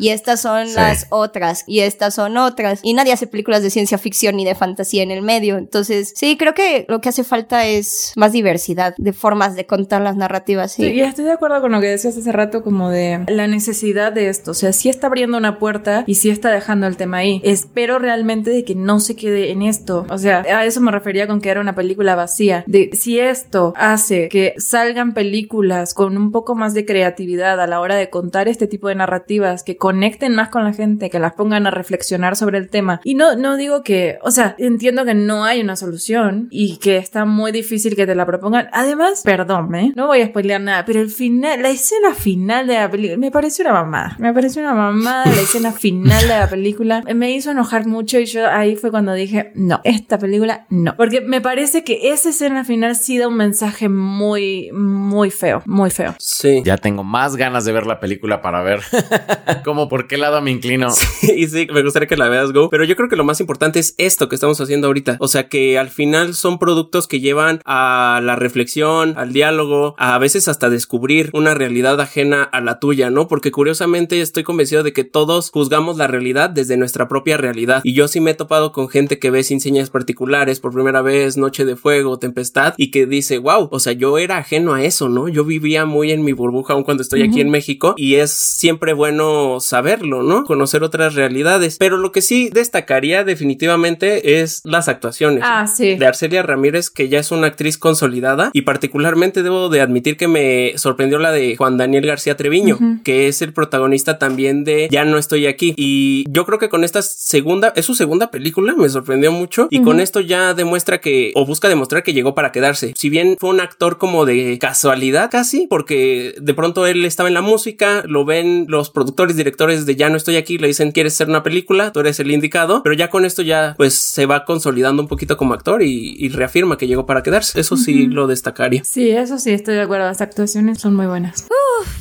y estas son las otras y estas son otras. Y nadie hace películas de ciencia ficción ni de fantasía en el medio. Entonces, sí, creo que lo que hace falta es más diversidad de formas de contar las narrativas. Sí, y estoy de acuerdo con lo que decías hace rato, como de la necesidad de esto. O sea, sí está abriendo una puerta y sí está dejando el tema ahí. Espero realmente de que no se quede en esto. O sea, a eso me refería con que era una película vacía. De si esto hace que salgan películas con un poco más de creatividad a la hora de contar este tipo de narrativas, que conecten más con la gente, que las pongan a reflexionar sobre el tema. Y no, no digo que, o sea, entiendo que no hay una solución y que está muy difícil que te la propongan. Además, perdón, ¿eh? No voy a spoilear nada, pero el final, la escena final de la película, me pareció una mamada. Me pareció una mamada la escena final de la película. Me hizo enojar mucho y yo ahí fue cuando dije, no, esta película no. Porque me parece que esa escena final sí da un mensaje muy, muy feo, muy feo. Sí. Ya tengo más ganas de ver la película para ver cómo por qué lado me inclino. Sí, y sí, me gustaría que la veas, Go. Pero yo creo que lo más importante es esto que estamos haciendo ahorita. O sea, que al final son productos que llevan a la reflexión, al diálogo, a veces hasta descubrir una realidad ajena a la tuya, ¿no? Porque curiosamente estoy convencido de que todos juzgamos la realidad desde nuestra propia realidad. Y yo sí me he topado con gente que ve sin señas particulares por primera vez, Noche de Fuego, Tempestad, y que dice, wow, o sea, yo era ajeno a eso, ¿no? Yo vivía muy en mi burbuja aun cuando estoy aquí en México y es siempre bueno saberlo, ¿no? Conocer otras realidades. Pero lo que sí destacaría definitivamente es las actuaciones. Ah, sí. De Arcelia Ramírez, que ya es una actriz consolidada y particularmente debo de admitir que me sorprendió la de Juan Daniel García Treviño, que es el protagonista también de Ya no estoy aquí. Y yo creo que con esta segunda, es su segunda película, me sorprendió mucho y con esto ya demuestra que, o busca demostrar que llegó para quedarse. Si bien fue un actor como de casualidad casi, porque de pronto él estaba en la música, lo ven los productores, directores de Ya no estoy aquí, le dicen, ¿quieres hacer una película? Tú eres el indicado, pero ya con esto ya pues se va consolidando un poquito como actor y, y reafirma que llegó para quedarse. Eso sí lo destacaría. Sí, eso sí, estoy de acuerdo. Las actuaciones son muy buenas.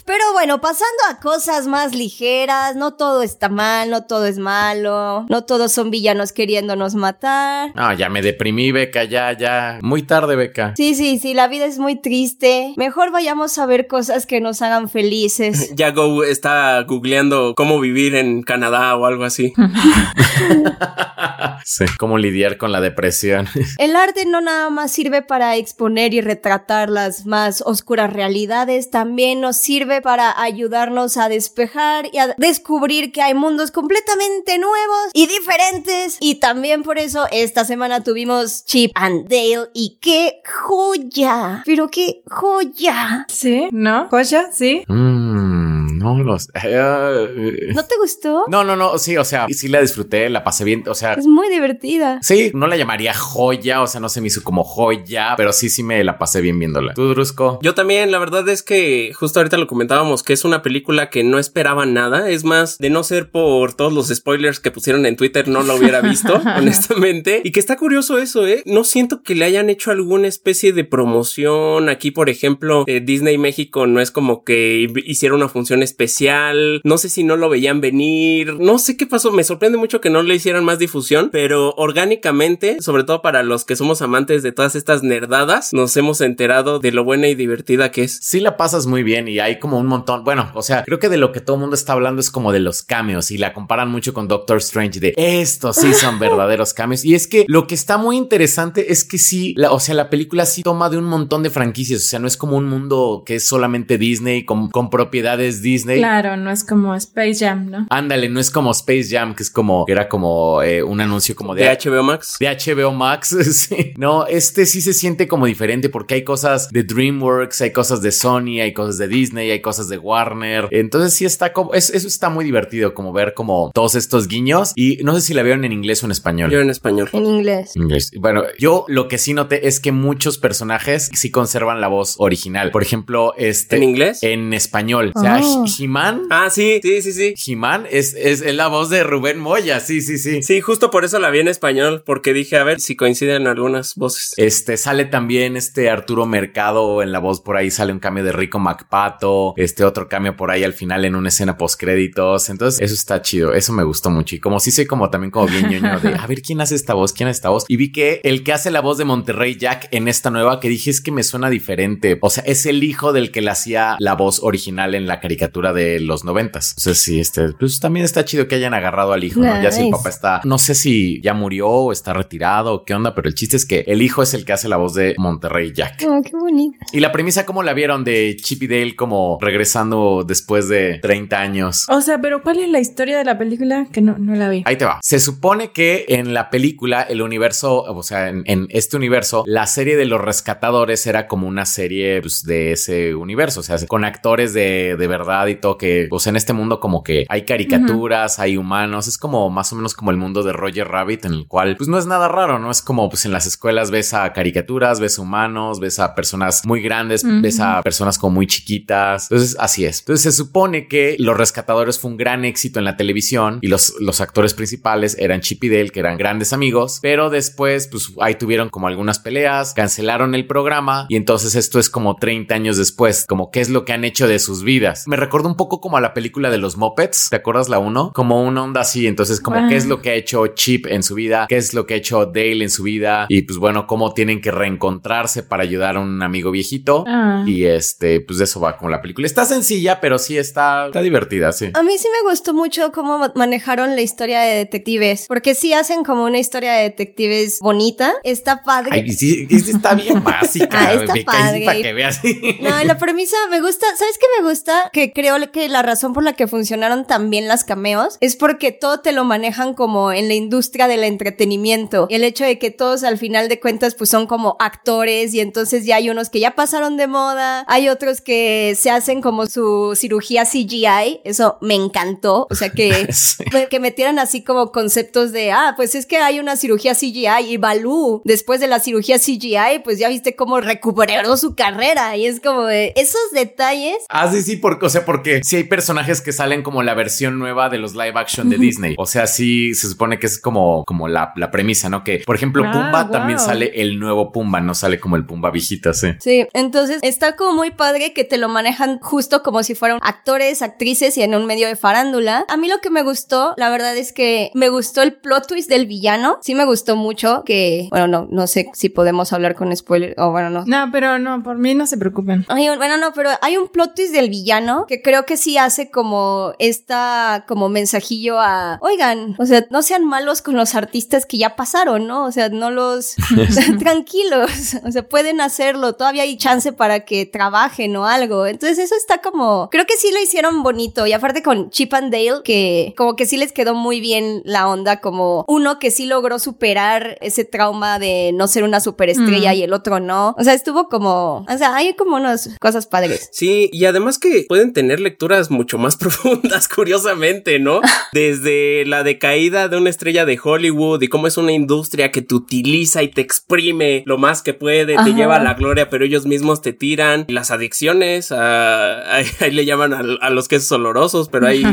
Pero bueno, pasando a cosas más ligeras, no todo está mal, no todo es malo, no todos son villanos queriéndonos matar. No, ya me deprimí, Beca, ya, ya. Muy tarde, Beca. Sí, sí, sí, la vida es muy triste. Mejor vayamos a ver cosas que nos hagan felices. Ya Go está googleando cómo vivir en Canadá o algo así. sí, cómo lidiar con la depresión. El arte no nada más sirve para exponer y retratar las más oscuras realidades, también nos sirve para ayudarnos a despejar y a descubrir que hay mundos completamente nuevos y diferentes. Y también por eso esta semana tuvimos Chip and Dale y qué joya. Pero qué joya. ¿Sí? ¿No? ¿Joya? ¿Sí? Mmm, no los. eh, ¿No te gustó? no, no, no, sí, o sea, sí la disfruté, la pasé bien, o sea. Es muy divertida. Sí, no la llamaría joya, o sea, no se me hizo como joya, pero sí, sí me la pasé bien viéndola. ¿Tú, Drusco? Yo también, la verdad es que justo ahorita lo comentábamos, que es una película que no esperaba nada. Es más, de no ser por todos los spoilers que pusieron en Twitter, no lo hubiera visto, honestamente. Y que está curioso eso, ¿eh? No siento que le hayan hecho alguna especie de promoción. Aquí, por ejemplo, eh, Disney México no es como que hiciera una función especial especial. No sé si no lo veían venir. No sé qué pasó. Me sorprende mucho que no le hicieran más difusión, pero orgánicamente, sobre todo para los que somos amantes de todas estas nerdadas, nos hemos enterado de lo buena y divertida que es. Sí la pasas muy bien y hay como un montón. Bueno, o sea, creo que de lo que todo el mundo está hablando es como de los cambios y la comparan mucho con Doctor Strange de estos sí son verdaderos cambios. Y es que lo que está muy interesante es que sí, la, o sea, la película sí toma de un montón de franquicias. O sea, no es como un mundo que es solamente Disney con, con propiedades Disney. Claro, no es como Space Jam, ¿no? Ándale, no es como Space Jam, que es como, era como eh, un anuncio como de, de HBO Max. De HBO Max, sí. No, este sí se siente como diferente porque hay cosas de DreamWorks, hay cosas de Sony, hay cosas de Disney, hay cosas de Warner. Entonces sí está como, es, eso está muy divertido como ver como todos estos guiños y no sé si la vieron en inglés o en español. Yo en español. En inglés. Inglés. Bueno, yo lo que sí noté es que muchos personajes sí conservan la voz original. Por ejemplo, este. ¿En inglés? En español. O sea, He-Man. Ah, sí, sí, sí, sí. He-Man es, es, es la voz de Rubén Moya. Sí, sí, sí. Sí, justo por eso la vi en español, porque dije, a ver si coinciden algunas voces. Este sale también este Arturo Mercado en la voz por ahí sale un cambio de Rico MacPato, este otro cambio por ahí al final en una escena post créditos. Entonces, eso está chido, eso me gustó mucho. Y como sí soy como también como bien ñoño de a ver quién hace esta voz, quién hace esta voz. Y vi que el que hace la voz de Monterrey Jack en esta nueva que dije es que me suena diferente. O sea, es el hijo del que le hacía la voz original en la caricatura de los noventas. O sea, sí, este, pues también está chido que hayan agarrado al hijo, ¿no? Ya si el papá está, no sé si ya murió o está retirado o qué onda, pero el chiste es que el hijo es el que hace la voz de Monterrey Jack. Oh, qué bonito. Y la premisa, ¿cómo la vieron de Chip y Dale como regresando después de 30 años? O sea, pero ¿cuál es la historia de la película? Que no, no la vi. Ahí te va. Se supone que en la película, el universo, o sea, en, en este universo, la serie de los rescatadores era como una serie pues, de ese universo, o sea, con actores de, de verdad y todo que, sea, en este mundo como que hay caricaturas, hay humanos, es como más o menos como el mundo de Roger Rabbit, en el cual pues no es nada raro, ¿no? Es como pues en las escuelas ves a caricaturas, ves humanos, ves a personas muy grandes, ves a personas como muy chiquitas. Entonces, así es. Entonces, se supone que Los Rescatadores fue un gran éxito en la televisión y los, los actores principales eran Chip y Dale, que eran grandes amigos, pero después, pues ahí tuvieron como algunas peleas, cancelaron el programa y entonces esto es como 30 años después, como qué es lo que han hecho de sus vidas. Me recuerdo un poco como a la película de los Muppets, ¿te acuerdas la 1? Como una onda así, entonces como qué es lo que ha hecho Chip en su vida, qué es lo que ha hecho Dale en su vida y pues bueno, cómo tienen que reencontrarse para ayudar a un amigo viejito. Ah. Y este, pues de eso va como la película. Está sencilla, pero sí está, está divertida, sí. A mí sí me gustó mucho cómo ma- manejaron la historia de detectives, porque sí hacen como una historia de detectives bonita, está padre. Ay, sí, sí, está bien básica. Ah, está padre. para que veas. No, la premisa me gusta. ¿Sabes qué me gusta? Que creo que la razón por la que funcionaron tan bien las cameos es porque todo te lo manejan como en la industria del entretenimiento. Y el hecho de que todos al final de cuentas pues son como actores y entonces ya hay unos que ya pasaron de moda, hay otros que se hacen como su cirugía CGI. Eso me encantó. O sea que Sí. que metieran así como conceptos de, ah, pues es que hay una cirugía CGI y Balú, después de la cirugía CGI, pues ya viste cómo recuperó su carrera y es como de esos detalles. Ah, sí, sí, porque, o sea, porque sí hay personajes que salen como la versión nueva de los live action de Disney. O sea, sí se supone que es como, como la, la premisa, ¿no? Que, por ejemplo, Ah, Pumba wow. también sale el nuevo Pumba, no sale como el Pumba viejita, sí. Sí, entonces está como muy padre que te lo manejan justo como si fueran actores, actrices y en un medio de farándula. A mí lo que me gustó, la verdad es que me gustó el plot twist del villano. Sí me gustó mucho que, bueno, no, no sé si podemos hablar con spoiler o bueno, no, No, pero no, por mí no se preocupen. Un- bueno, no, pero hay un plot twist del villano que creo que sí hace como esta, como mensajillo a, oigan, o sea, no sean malos con los artistas que ya pasaron, ¿no? O sea, no los, tranquilos, o sea, pueden hacerlo, todavía hay chance para que trabajen o algo. Entonces eso está como, creo que sí lo hicieron bonito y aparte con Chip and Dale, que como que sí les quedó muy bien la onda, como uno que sí logró superar ese trauma de no ser una superestrella Mm. y el otro no. O sea, estuvo como, o sea, hay como unas cosas padres. Sí, y además que pueden tener lecturas mucho más profundas, curiosamente, ¿no? Desde la decaída de una estrella de Hollywood y cómo es una industria que te utiliza y te exprime lo más que puede, te lleva a la gloria, pero ellos mismos te tiran. Las adicciones, a- ahí, ahí le llaman a, a los quesos olorosos, pero hay,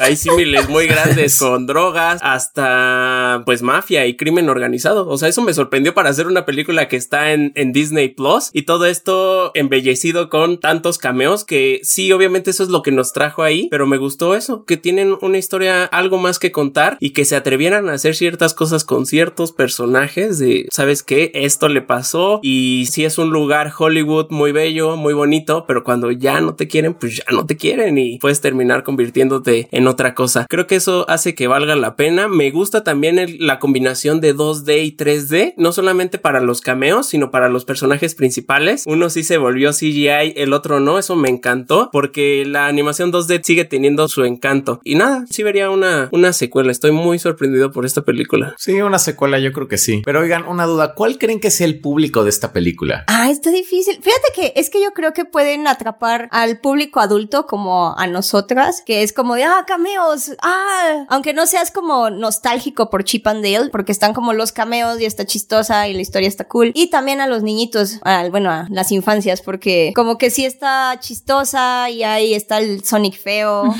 hay símiles muy grandes con drogas, hasta pues mafia y crimen organizado. O sea, eso me sorprendió para hacer una película que está en, en Disney Plus y todo esto embellecido con tantos cameos que sí, obviamente eso es lo que nos trajo ahí, pero me gustó eso, que tienen una historia algo más que contar y que se atrevieran a hacer ciertas cosas con ciertos personajes de, ¿sabes qué? Esto le pasó y si es un lugar Hollywood muy bello, muy bonito, pero cuando ya no te quieren, pues ya no te quieren y puedes terminar convirtiéndote en otra cosa. Creo que eso hace que valga la pena. Me gusta también la combinación de 2D y 3D, no solamente para los cameos, sino para los personajes principales. Uno sí se volvió CGI, el otro no, eso me encantó porque la animación 2D sigue teniendo su encanto. Y nada, sí vería una, una secuela. Estoy muy sorprendido por esta película. Sí, una secuela yo creo que sí. Pero oigan, una duda, ¿cuál creen que sea el público de esta película? Ah, está difícil. Fíjate que es que yo creo que pueden atrapar al público adulto como a nosotras, que es como de, ah, cameos, ah, aunque no seas como nostálgico por Chip and Dale, porque están como los cameos y está chistosa y la historia está cool. Y también a los niñitos, bueno, a las infancias, porque como que sí está chistosa y ahí está el Sonic feo.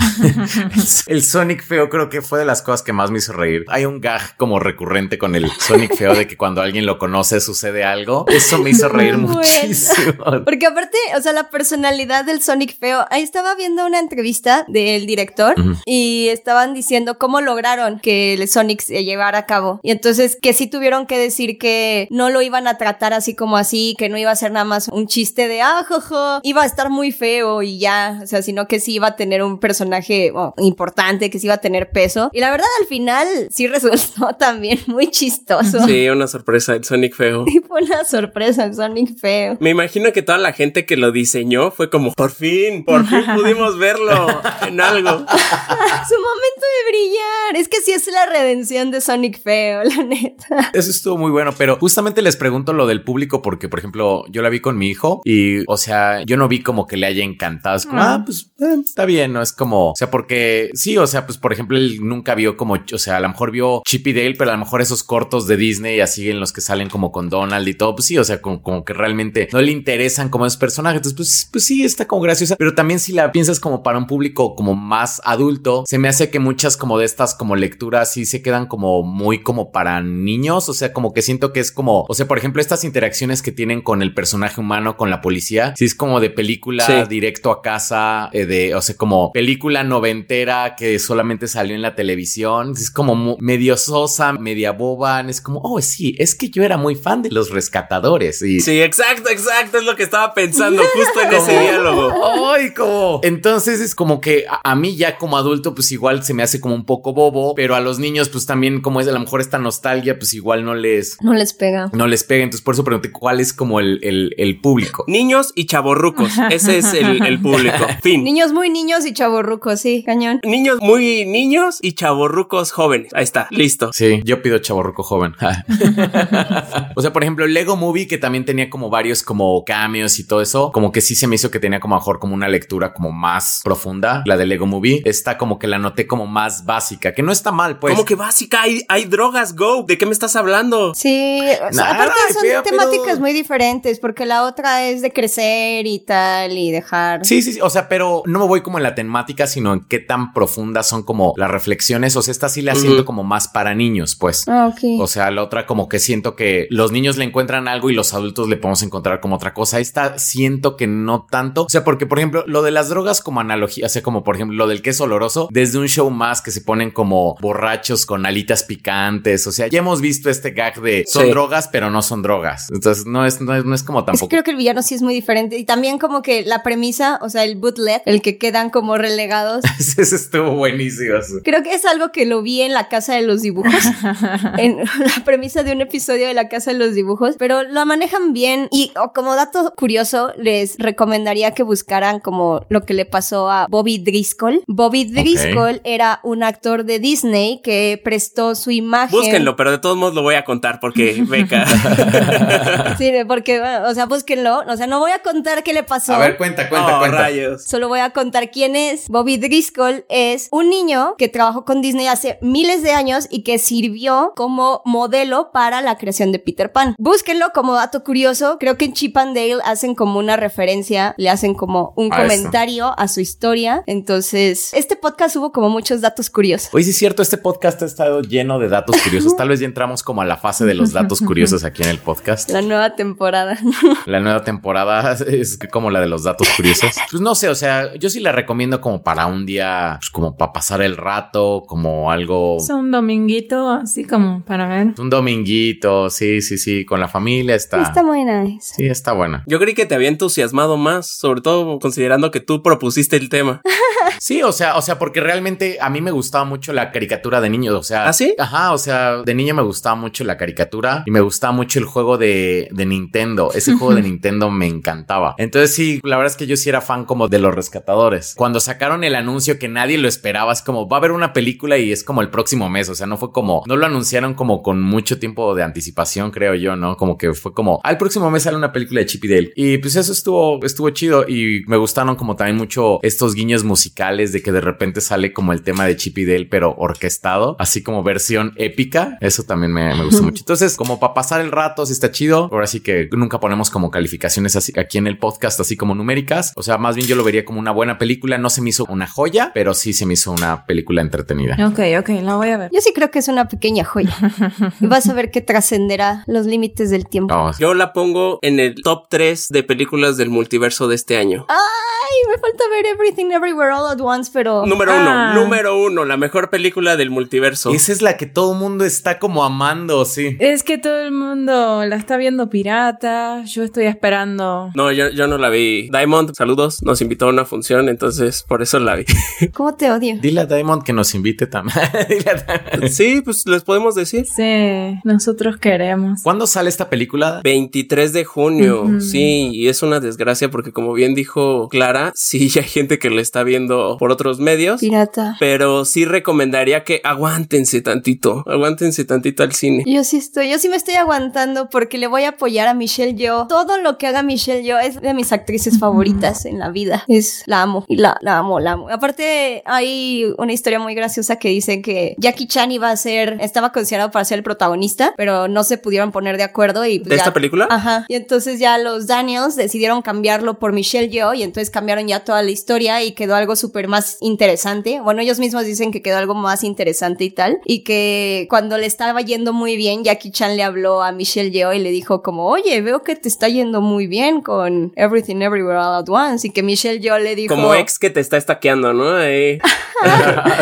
el Sonic feo creo que fue de las cosas que más me hizo reír. Hay un gag como recurrente con el Sonic feo de que cuando alguien lo conoce sucede algo. Eso me hizo reír muchísimo. Porque aparte, o sea, la personalidad del Sonic feo, ahí estaba viendo una entrevista del director y estaban diciendo cómo lograron que el Sonic se llevara a cabo. Y entonces que sí tuvieron que decir que no lo iban a tratar así como así, que no iba a ser nada más un chiste de, ah, jojo, iba a estar muy feo y ya, o sea, sino que sí iba a tener un personaje importante, que sí iba a tener peso. Y la verdad, al final sí resultó también muy chistoso. Sí, una sorpresa el Sonic feo. fue una sorpresa el Sonic feo. Me imagino que toda la gente que lo diseñó fue como, por fin, por fin pudimos verlo en algo. Su momento de brillar. Es que sí es la redención de Sonic feo, la neta. Eso estuvo muy bueno, pero justamente les pregunto lo del público porque, por ejemplo, yo la vi con mi hijo y, o sea, yo no vi como que le haya encantado. Es como, ah, pues eh, está bien, ¿no? Es como, o sea, porque sí, o sea, pues por ejemplo, él nunca vio como, o sea, a lo mejor vio Chip y Dale, pero a lo mejor esos cortos de Disney así en los que salen como con Donald y todo, pues sí, o sea, como, como que realmente no le interesan como esos personajes. Entonces, pues, pues sí, está como graciosa, pero también si la piensas como para un público como más adulto, se me hace que muchas como de estas como lecturas sí se quedan como muy como para niños, o sea, como que siento que es como, o sea, por ejemplo, estas interacciones que tienen con el personaje humano, con la policía, sí es como de película directo a casa, eh, de, o sea, como película noventera que solamente salió en la televisión, es como medio sosa, media boba, es como, oh, sí, es que yo era muy fan de los rescatadores. Y... Sí, exacto, exacto, es lo que estaba pensando justo en ese diálogo. Ay, como. Entonces es como que a, mí ya como adulto, pues igual se me hace como un poco bobo, pero a los niños, pues también como es a lo mejor esta nostalgia, pues igual no les... No les pega. No les pega, entonces por eso pregunté cuál es como el, el, público. Niños y chaborrucos, ese es el, público. Fin. Niños muy niños y chaborrucos, sí, cañón. Niños muy niños y chaborrucos jóvenes. Ahí está, listo. Sí, yo pido chaborruco joven. o sea, por ejemplo, Lego Movie, que también tenía como varios como cameos y todo eso, como que sí se me hizo que tenía como mejor como una lectura como más profunda. La de Lego Movie está como que la noté como más básica, que no está mal, pues. Como que básica, hay, hay drogas, go. ¿De qué me estás hablando? Sí, aparte son temáticas muy diferentes, porque la otra es de crecer y tal y dejar. Sí, sí, sí, o sea, pero no me voy como en la temática, sino en qué tan profundas son como las reflexiones. O sea, esta sí la siento como más para niños, pues. Ah, ok. O sea, la otra como que siento que los niños le encuentran algo y los adultos le podemos encontrar como otra cosa. Esta siento que no tanto. O sea, porque por ejemplo, lo de las drogas como analogía, o sea, como por ejemplo lo del queso oloroso, desde un show más que se ponen como borrachos con alitas picantes. O sea, ya hemos visto este gag de son drogas, pero no son drogas. Entonces no es, no es, como tampoco. creo que el villano sí es muy diferente. Y también como que la premisa, o sea, el bootleg, el que quedan como relegados. Ese estuvo buenísimo. Creo que es algo que lo vi en la casa de los dibujos. en la premisa de un episodio de la casa de los dibujos, pero lo manejan bien. Y como dato curioso, les recomendaría que buscaran como lo que le pasó a Bobby Driscoll. Bobby Driscoll era un actor de Disney que prestó su imagen. Búsquenlo, pero de todos modos lo voy a contar porque beca. sí, porque, o sea, búsquenlo. O sea, no voy a contar qué le pasó. A ver, cuenta, cuenta, oh, cuenta. Rayos. Solo voy a contar quién es. Bobby Driscoll es un niño que trabajó con Disney hace miles de años y que sirvió como modelo para la creación de Peter Pan. Búsquenlo como dato curioso. Creo que en Chip and Dale hacen como una referencia, le hacen como un comentario a su historia. Entonces, este podcast hubo como muchos datos curiosos. Oye, sí es cierto, este podcast ha estado lleno de datos curiosos. Tal vez ya entramos como a la fase de los datos curiosos aquí en el podcast. La nueva temporada. La nueva temporada es como la de los datos curiosos. Pues no sé, o sea, yo sí la recomiendo como para un día, pues como para pasar el rato, como algo... Es un dominguito, así como para ver. Un dominguito, sí, sí, sí, con la familia está... Está buena esa. Sí, está buena. Yo creí que te había entusiasmado más, sobre todo considerando que tú propusiste el tema. Sí, o sea, o sea, porque realmente a mí me gustaba mucho la caricatura de niños, o sea... ¿Ah, sí? Ajá, o sea, de niño me gustaba mucho la caricatura y me gustaba mucho el juego de, de Nintendo. Ese juego de Nintendo me encantaba. Entonces sí, la verdad es que yo sí era fan como de los rescatadores. Cuando sacaron el anuncio que nadie lo esperaba, es como, va a haber una película y es como el próximo mes, o sea, no fue como, no lo anunciaron como con mucho tiempo de anticipación, creo yo, ¿no? Como que fue como, al próximo mes sale una película de Chip y Dale. Y pues eso estuvo, estuvo chido y me gustaron como también mucho estos guiños musicales de que de repente sale como el tema de Chip y Dale, pero orquestado, así como versión épica. Eso también me, me gustó mucho. Entonces, como para pasar el rato, si está chido. Ahora sí que nunca ponemos como calificaciones así aquí en el podcast, así como numéricas. O sea, más bien yo lo vería como una buena película. No se me hizo una joya, pero sí se me hizo una película entretenida. Ok, ok, la voy a ver. Yo sí creo que es una pequeña joya. Y vas a ver que trascenderá los límites del tiempo. Vamos. Yo la pongo en el top 3 de películas del multiverso de este año. Ay, me falta ver Everything Everywhere All at Once, pero... Número Ah. uno, número uno, la mejor película del multiverso. Esa es la que todo el mundo está como amando, sí. Es que todo el mundo la está viendo pirata. Yo estoy esperando. No, yo, yo no la vi. Diamond, saludos, nos invitó a una función, entonces por eso la vi. ¿Cómo te odio? Dile a Diamond que nos invite también. Dile a Diamond. sí, pues les podemos decir. Sí, nosotros queremos. ¿Cuándo sale esta película? 23 de junio, sí, y es una desgracia porque como bien dijo Clara, sí hay gente que la está viendo por otros medios, Pirata. pero sí recomendaría que aguántense tantito, aguántense tantito al cine. Yo sí estoy, yo sí me estoy aguantando porque le voy a apoyar a Michelle Yeoh. Todo lo que haga Michelle Yeoh es de mis actrices favoritas en la vida. Es la amo y la, la amo, la amo. Aparte hay una historia muy graciosa que dice que Jackie Chan iba a ser, estaba considerado para ser el protagonista, pero no se pudieron poner de acuerdo y pues ¿De ya- esta película? Ajá. Y entonces ya los Daniels decidieron cambiarlo por Michelle Yeoh y entonces cambiaron ya toda la historia y quedó algo súper más interesante. Bueno, ellos mismos dicen que quedó algo más interesante y tal. Y que cuando le estaba yendo muy bien, Jackie Chan le habló a Michelle Yeoh y le dijo como, oye, veo que te está yendo muy bien con Everything Everywhere All at Once. Y que Michelle Yeoh le dijo... Como ex que te está estaqueando, ¿no? Ahí.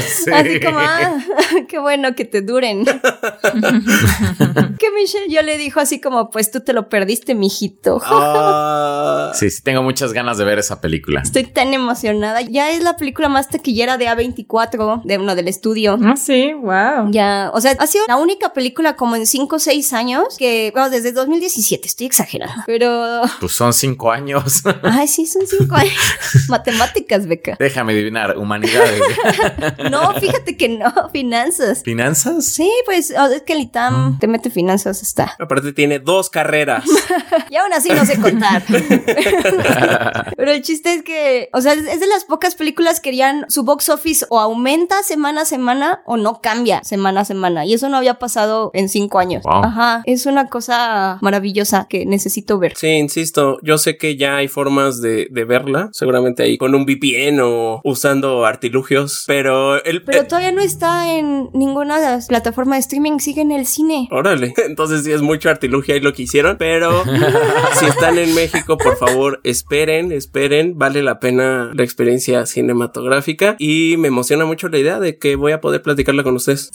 Sí. Así como, ah, qué bueno que te duren. que Michelle Yeoh le dijo así como, pues tú te lo perdiste, mijito. Ah, Sí, sí, tengo muchas ganas de ver esa película. Estoy tan emocionada. Ya es la película más taquillera de A24, de uno del estudio. Ah, sí, wow. Ya, o sea, ha sido la única película como en 5 o 6 años que, bueno, desde 2017, estoy exagerando. Pero, Pues son cinco años. ay, sí, son 5 años. Matemáticas, beca. Déjame adivinar, humanidades. No, fíjate que no, finanzas. ¿Finanzas? Sí, pues, oh, es que el ITAM te mete finanzas, está. aparte tiene dos carreras. Y aún así no sé contar. Pero el chiste es que, o sea, es es de las pocas películas que harían su box office o aumenta semana a semana o no cambia semana a semana. Y eso no había pasado en cinco años. Wow. Ajá. Es una cosa maravillosa que necesito ver. Sí, insisto, yo sé que ya hay formas de, de verla, seguramente ahí con un VPN o usando artilugios, pero el... Pero eh, todavía no está en ninguna de las plataformas de streaming, sigue en el cine. Órale, entonces sí es mucho artilugio ahí lo que hicieron, pero si están en México, por favor, esperen, esperen, vale la pena la experiencia cinematográfica y me emociona mucho la idea de que voy a poder platicarla con ustedes.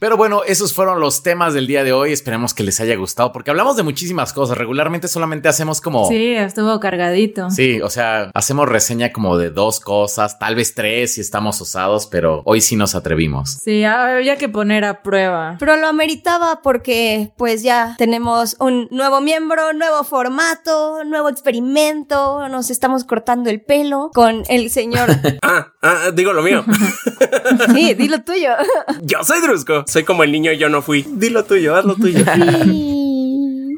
Pero bueno, esos fueron los temas del día de hoy. Esperemos que les haya gustado porque hablamos de muchísimas cosas. Regularmente solamente hacemos como... Sí, estuvo cargadito. Sí, o sea, hacemos reseña como de dos cosas, tal vez tres si estamos osados, pero hoy sí nos atrevimos. Sí, había que poner a prueba. Pero lo ameritaba porque pues ya tenemos un nuevo miembro, nuevo formato, nuevo experimento, nos estamos cortando el pelo con el señor... Ah, ah, digo lo mío. Sí, dilo tuyo. yo soy Drusco. Soy como el niño yo no fui. Dilo tuyo, haz lo tuyo.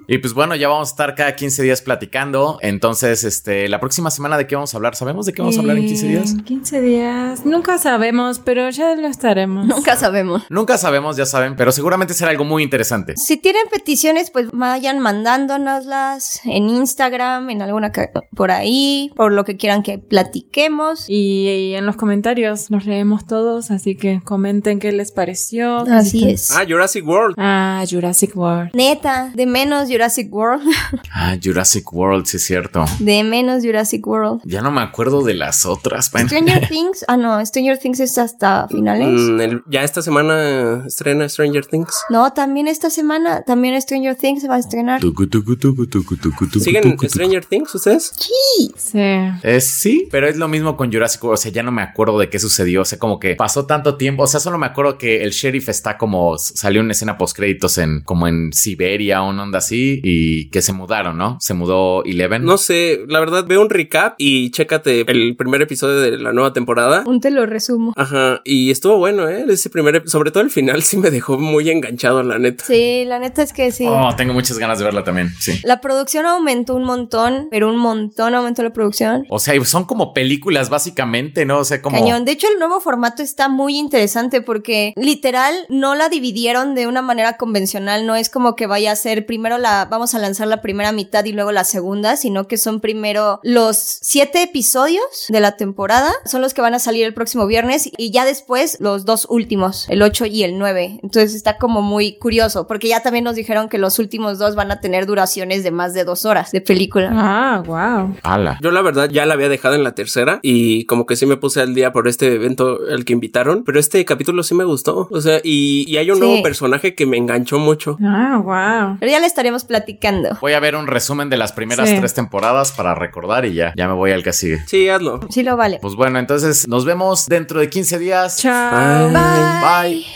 Y pues bueno, ya vamos a estar cada 15 días platicando. Entonces, este, la próxima semana de qué vamos a hablar. ¿Sabemos de qué vamos a hablar en 15 días? En 15 días. Nunca sabemos, pero ya lo estaremos. Nunca sabemos. Nunca sabemos, ya saben, pero seguramente será algo muy interesante. Si tienen peticiones, pues vayan mandándonoslas en Instagram, en alguna por ahí, por lo que quieran que platiquemos. Y, y en los comentarios los leemos todos, así que comenten qué les pareció. Así es. Ah, Jurassic World. Ah, Jurassic World. Neta, de menos Jurassic World. Ah, Jurassic World, sí es cierto. De menos Jurassic World. Ya no me acuerdo de las otras. Bueno. Stranger Things. Ah, no, Stranger Things es hasta finales. Mm, el- ya esta semana estrena Stranger Things. No, también esta semana, también Stranger Things se va a estrenar. Tucu, tucu, tucu, ¿Siguen. Stranger Things ustedes? Sí. Eh, sí, pero es lo mismo con Jurassic World. O sea, ya no me acuerdo de qué sucedió. O sea, como que pasó tanto tiempo. O sea, solo me acuerdo que el sheriff está como salió una escena post créditos en como en Siberia o una onda así y que se mudaron, ¿no? Se mudó Eleven. No sé, la verdad veo un recap y chécate el primer episodio de la nueva temporada. Un te lo resumo. Ajá, y estuvo bueno, ¿eh? Ese primer, sobre todo el final sí me dejó muy enganchado, la neta. Sí, la neta es que sí. Oh, tengo muchas ganas de verla también. Sí. La producción aumentó un montón, pero un montón aumentó la producción. O sea, son como películas básicamente, ¿no? O sea, como Cañón. De hecho, el nuevo formato está muy interesante porque literal no la dividieron de una manera convencional. No es como que vaya a ser primero la, vamos a lanzar la primera mitad y luego la segunda, sino que son primero los siete episodios de la temporada. Son los que van a salir el próximo viernes y ya después los dos últimos, el 8 y el 9. Entonces está como muy curioso porque ya también nos dijeron que los últimos dos van a tener duraciones de más de dos horas de película. Ah, wow. ala. Yo la verdad ya la había dejado en la tercera y como que sí me puse al día por este evento al que invitaron, pero este capítulo sí me gustó. O sea, y, y hay un Sí. nuevo personaje que me enganchó mucho. Ah, wow. Pero ya le estaremos platicando. Voy a ver un resumen de las primeras Sí. tres temporadas para recordar y ya, ya me voy al que sigue. Sí, hazlo. Sí lo vale. Pues bueno, entonces nos vemos dentro de 15 días. Chao. Bye. Bye.